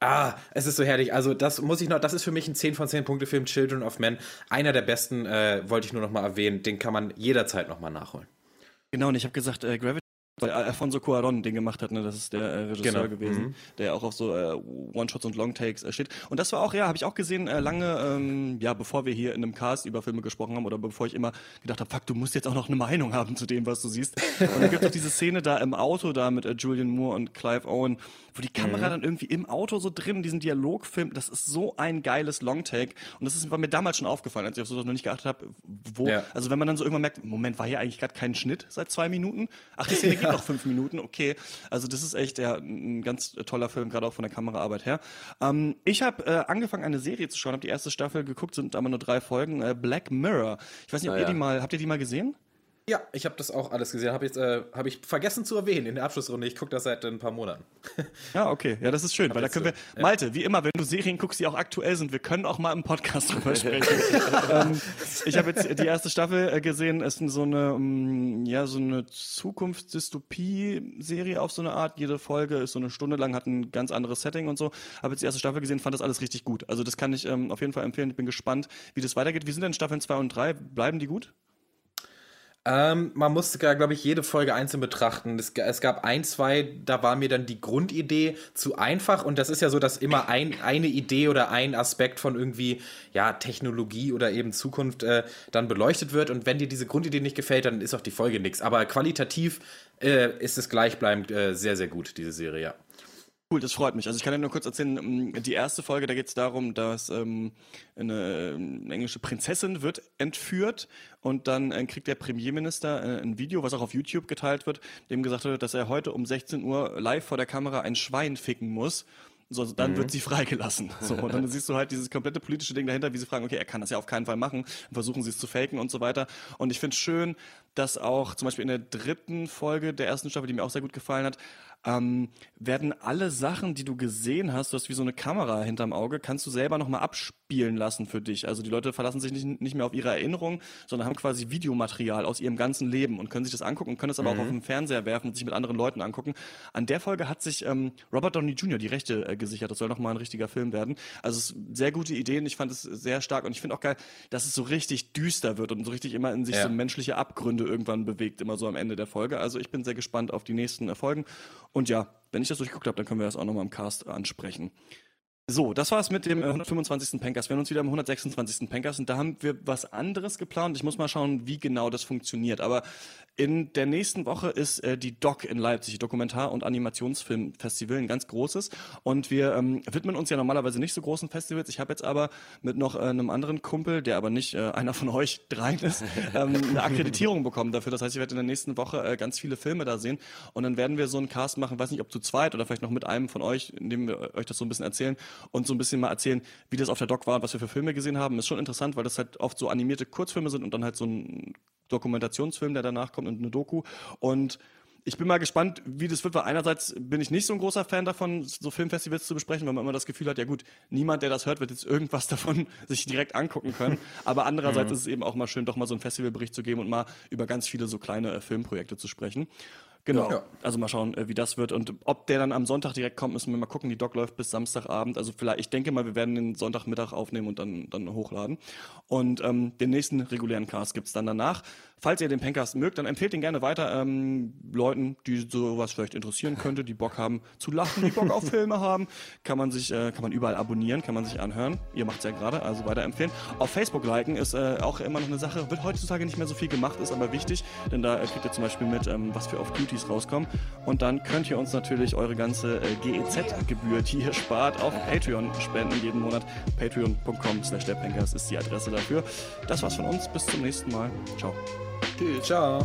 Speaker 4: Ah, es ist so herrlich. Also, das muss ich noch, das ist für mich ein 10 von 10 Punkte Film, Children of Men. Einer der besten, äh, wollte ich nur noch mal erwähnen. Den kann man jederzeit noch mal nachholen.
Speaker 1: Genau, und ich habe gesagt, äh, Gravity, weil Alfonso Cuarón den gemacht hat, ne, das ist der äh, Regisseur
Speaker 4: Genau,
Speaker 1: gewesen,
Speaker 4: mhm.
Speaker 1: der auch auf so äh, One-Shots und Long-Takes äh, steht. Und das war auch, ja, habe ich auch gesehen, äh, lange, ähm, ja, bevor wir hier in einem Cast über Filme gesprochen haben oder bevor ich immer gedacht habe, fuck, du musst jetzt auch noch eine Meinung haben zu dem, was du siehst. Und dann gibt es auch diese Szene da im Auto da mit äh, Julian Moore und Clive Owen, wo die Kamera dann irgendwie im Auto so drin, diesen Dialogfilm, das ist so ein geiles Long-Take. Und das ist, war mir damals schon aufgefallen, als ich auf sowas noch nicht geachtet habe, wo,
Speaker 4: Ja.
Speaker 1: also wenn man dann so irgendwann merkt, Moment, war hier eigentlich gerade kein Schnitt seit zwei Minuten? Ach, die Szene [laughs] geht noch fünf Minuten, okay. Also das ist echt ja, ein ganz toller Film, gerade auch von der Kameraarbeit her. Ähm, ich habe äh, angefangen, eine Serie zu schauen, habe die erste Staffel geguckt, sind aber nur drei Folgen. Äh, Black Mirror. Ich weiß nicht, ob
Speaker 2: Ah,
Speaker 1: ihr
Speaker 2: ja.
Speaker 1: die mal, habt ihr die mal gesehen?
Speaker 4: Ja, ich habe das auch alles gesehen. Habe jetzt, äh, habe ich vergessen zu erwähnen in der Abschlussrunde. Ich gucke das seit ein paar Monaten. [laughs]
Speaker 1: Ja, okay. Ja, das ist schön, weil da können wir,
Speaker 4: so, ja.
Speaker 1: Malte, wie immer, wenn du Serien guckst, die auch aktuell sind, wir können auch mal im Podcast drüber sprechen. [laughs] ähm, ich habe jetzt die erste Staffel äh, gesehen, es ist so eine, ähm, ja, so eine Zukunftsdystopie-Serie auf so eine Art. Jede Folge ist so eine Stunde lang, hat ein ganz anderes Setting und so. Habe jetzt die erste Staffel gesehen, fand das alles richtig gut. Also das kann ich ähm, auf jeden Fall empfehlen. Ich bin gespannt, wie das weitergeht. Wie sind denn Staffeln 2 und 3? Bleiben die gut?
Speaker 4: Ähm, man musste, glaube ich, jede Folge einzeln betrachten. Es, es gab ein, zwei, da war mir dann die Grundidee zu einfach. Und das ist ja so, dass immer ein, eine Idee oder ein Aspekt von irgendwie, ja, Technologie oder eben Zukunft äh, dann beleuchtet wird. Und wenn dir diese Grundidee nicht gefällt, dann ist auch die Folge nichts. Aber qualitativ äh, ist es gleichbleibend äh, sehr, sehr gut, diese Serie, ja.
Speaker 1: Cool, das freut mich. Also ich kann dir nur kurz erzählen, ähm, die erste Folge, da geht es darum, dass ähm, eine, ähm, englische Prinzessin wird entführt und dann äh, kriegt der Premierminister äh, ein Video, was auch auf YouTube geteilt wird, dem gesagt wird, dass er heute um 16 Uhr live vor der Kamera ein Schwein ficken muss. So, dann wird sie freigelassen. So, und dann siehst du halt dieses komplette politische Ding dahinter, wie sie fragen, okay, er kann das ja auf keinen Fall machen, dann versuchen sie es zu faken und so weiter. Und ich finde schön, dass auch zum Beispiel in der dritten Folge der ersten Staffel, die mir auch sehr gut gefallen hat, ähm, werden alle Sachen, die du gesehen hast, du hast wie so eine Kamera hinterm Auge, kannst du selber nochmal abspielen lassen für dich. Also die Leute verlassen sich nicht, nicht mehr auf ihre Erinnerungen, sondern haben quasi Videomaterial aus ihrem ganzen Leben und können sich das angucken und können es aber auch auf den Fernseher werfen und sich mit anderen Leuten angucken. An der Folge hat sich ähm, Robert Downey Jr. die Rechte äh, gesichert. Das soll nochmal ein richtiger Film werden. Also es ist sehr gute Ideen. Ich fand es sehr stark und ich finde auch geil, dass es so richtig düster wird und so richtig immer in sich
Speaker 4: Ja.
Speaker 1: so menschliche Abgründe irgendwann bewegt, immer so am Ende der Folge. Also ich bin sehr gespannt auf die nächsten Folgen. Und ja, wenn ich das durchgeguckt habe, dann können wir das auch nochmal im Cast ansprechen. So, das war's mit dem äh, 125. Pankers. Wir haben uns wieder am 126. Pankers und da haben wir was anderes geplant. Ich muss mal schauen, wie genau das funktioniert. Aber in der nächsten Woche ist äh, die DOC in Leipzig, Dokumentar- und Animationsfilmfestival, ein ganz großes. Und wir ähm, widmen uns ja normalerweise nicht so großen Festivals. Ich habe jetzt aber mit noch äh, einem anderen Kumpel, der aber nicht äh, einer von euch dreien ist, ähm, eine Akkreditierung bekommen dafür. Das heißt, ich werde in der nächsten Woche äh, ganz viele Filme da sehen. Und dann werden wir so einen Cast machen, weiß nicht, ob zu zweit oder vielleicht noch mit einem von euch, indem wir euch das so ein bisschen erzählen und so ein bisschen mal erzählen, wie das auf der Doc war und was wir für Filme gesehen haben. Ist schon interessant, weil das halt oft so animierte Kurzfilme sind und dann halt so ein Dokumentationsfilm, der danach kommt und eine Doku. Und ich bin mal gespannt, wie das wird, weil einerseits bin ich nicht so ein großer Fan davon, so Filmfestivals zu besprechen, weil man immer das Gefühl hat, ja gut, niemand, der das hört, wird jetzt irgendwas davon [laughs] sich direkt angucken können. Aber andererseits ist es eben auch mal schön, doch mal so einen Festivalbericht zu geben und mal über ganz viele so kleine äh, Filmprojekte zu sprechen. Genau.
Speaker 4: Ja.
Speaker 1: Also mal schauen, äh, wie das wird. Und ob der dann am Sonntag direkt kommt, müssen wir mal gucken. Die Doc läuft bis Samstagabend. Also vielleicht, ich denke mal, wir werden den Sonntagmittag aufnehmen und dann, dann hochladen. Und ähm, den nächsten regulären Cast gibt's dann danach. Falls ihr den Pencast mögt, dann empfehlt ihn gerne weiter ähm, Leuten, die sowas vielleicht interessieren könnte, die Bock haben zu lachen, die Bock auf [laughs] Filme haben. Kann man sich, äh, kann man überall abonnieren, kann man sich anhören. Ihr macht's ja gerade, also weiterempfehlen. Auf Facebook liken ist äh, auch immer noch eine Sache, wird heutzutage nicht mehr so viel gemacht, ist aber wichtig, denn da äh, kriegt ihr zum Beispiel mit, ähm, was für auf Duties rauskommen. Und dann könnt ihr uns natürlich eure ganze äh, GEZ-Gebühr, die ihr spart, auf Patreon spenden jeden Monat. Patreon.com slash ist die Adresse dafür. Das war's von uns. Bis zum nächsten Mal. Ciao.
Speaker 4: Ciao.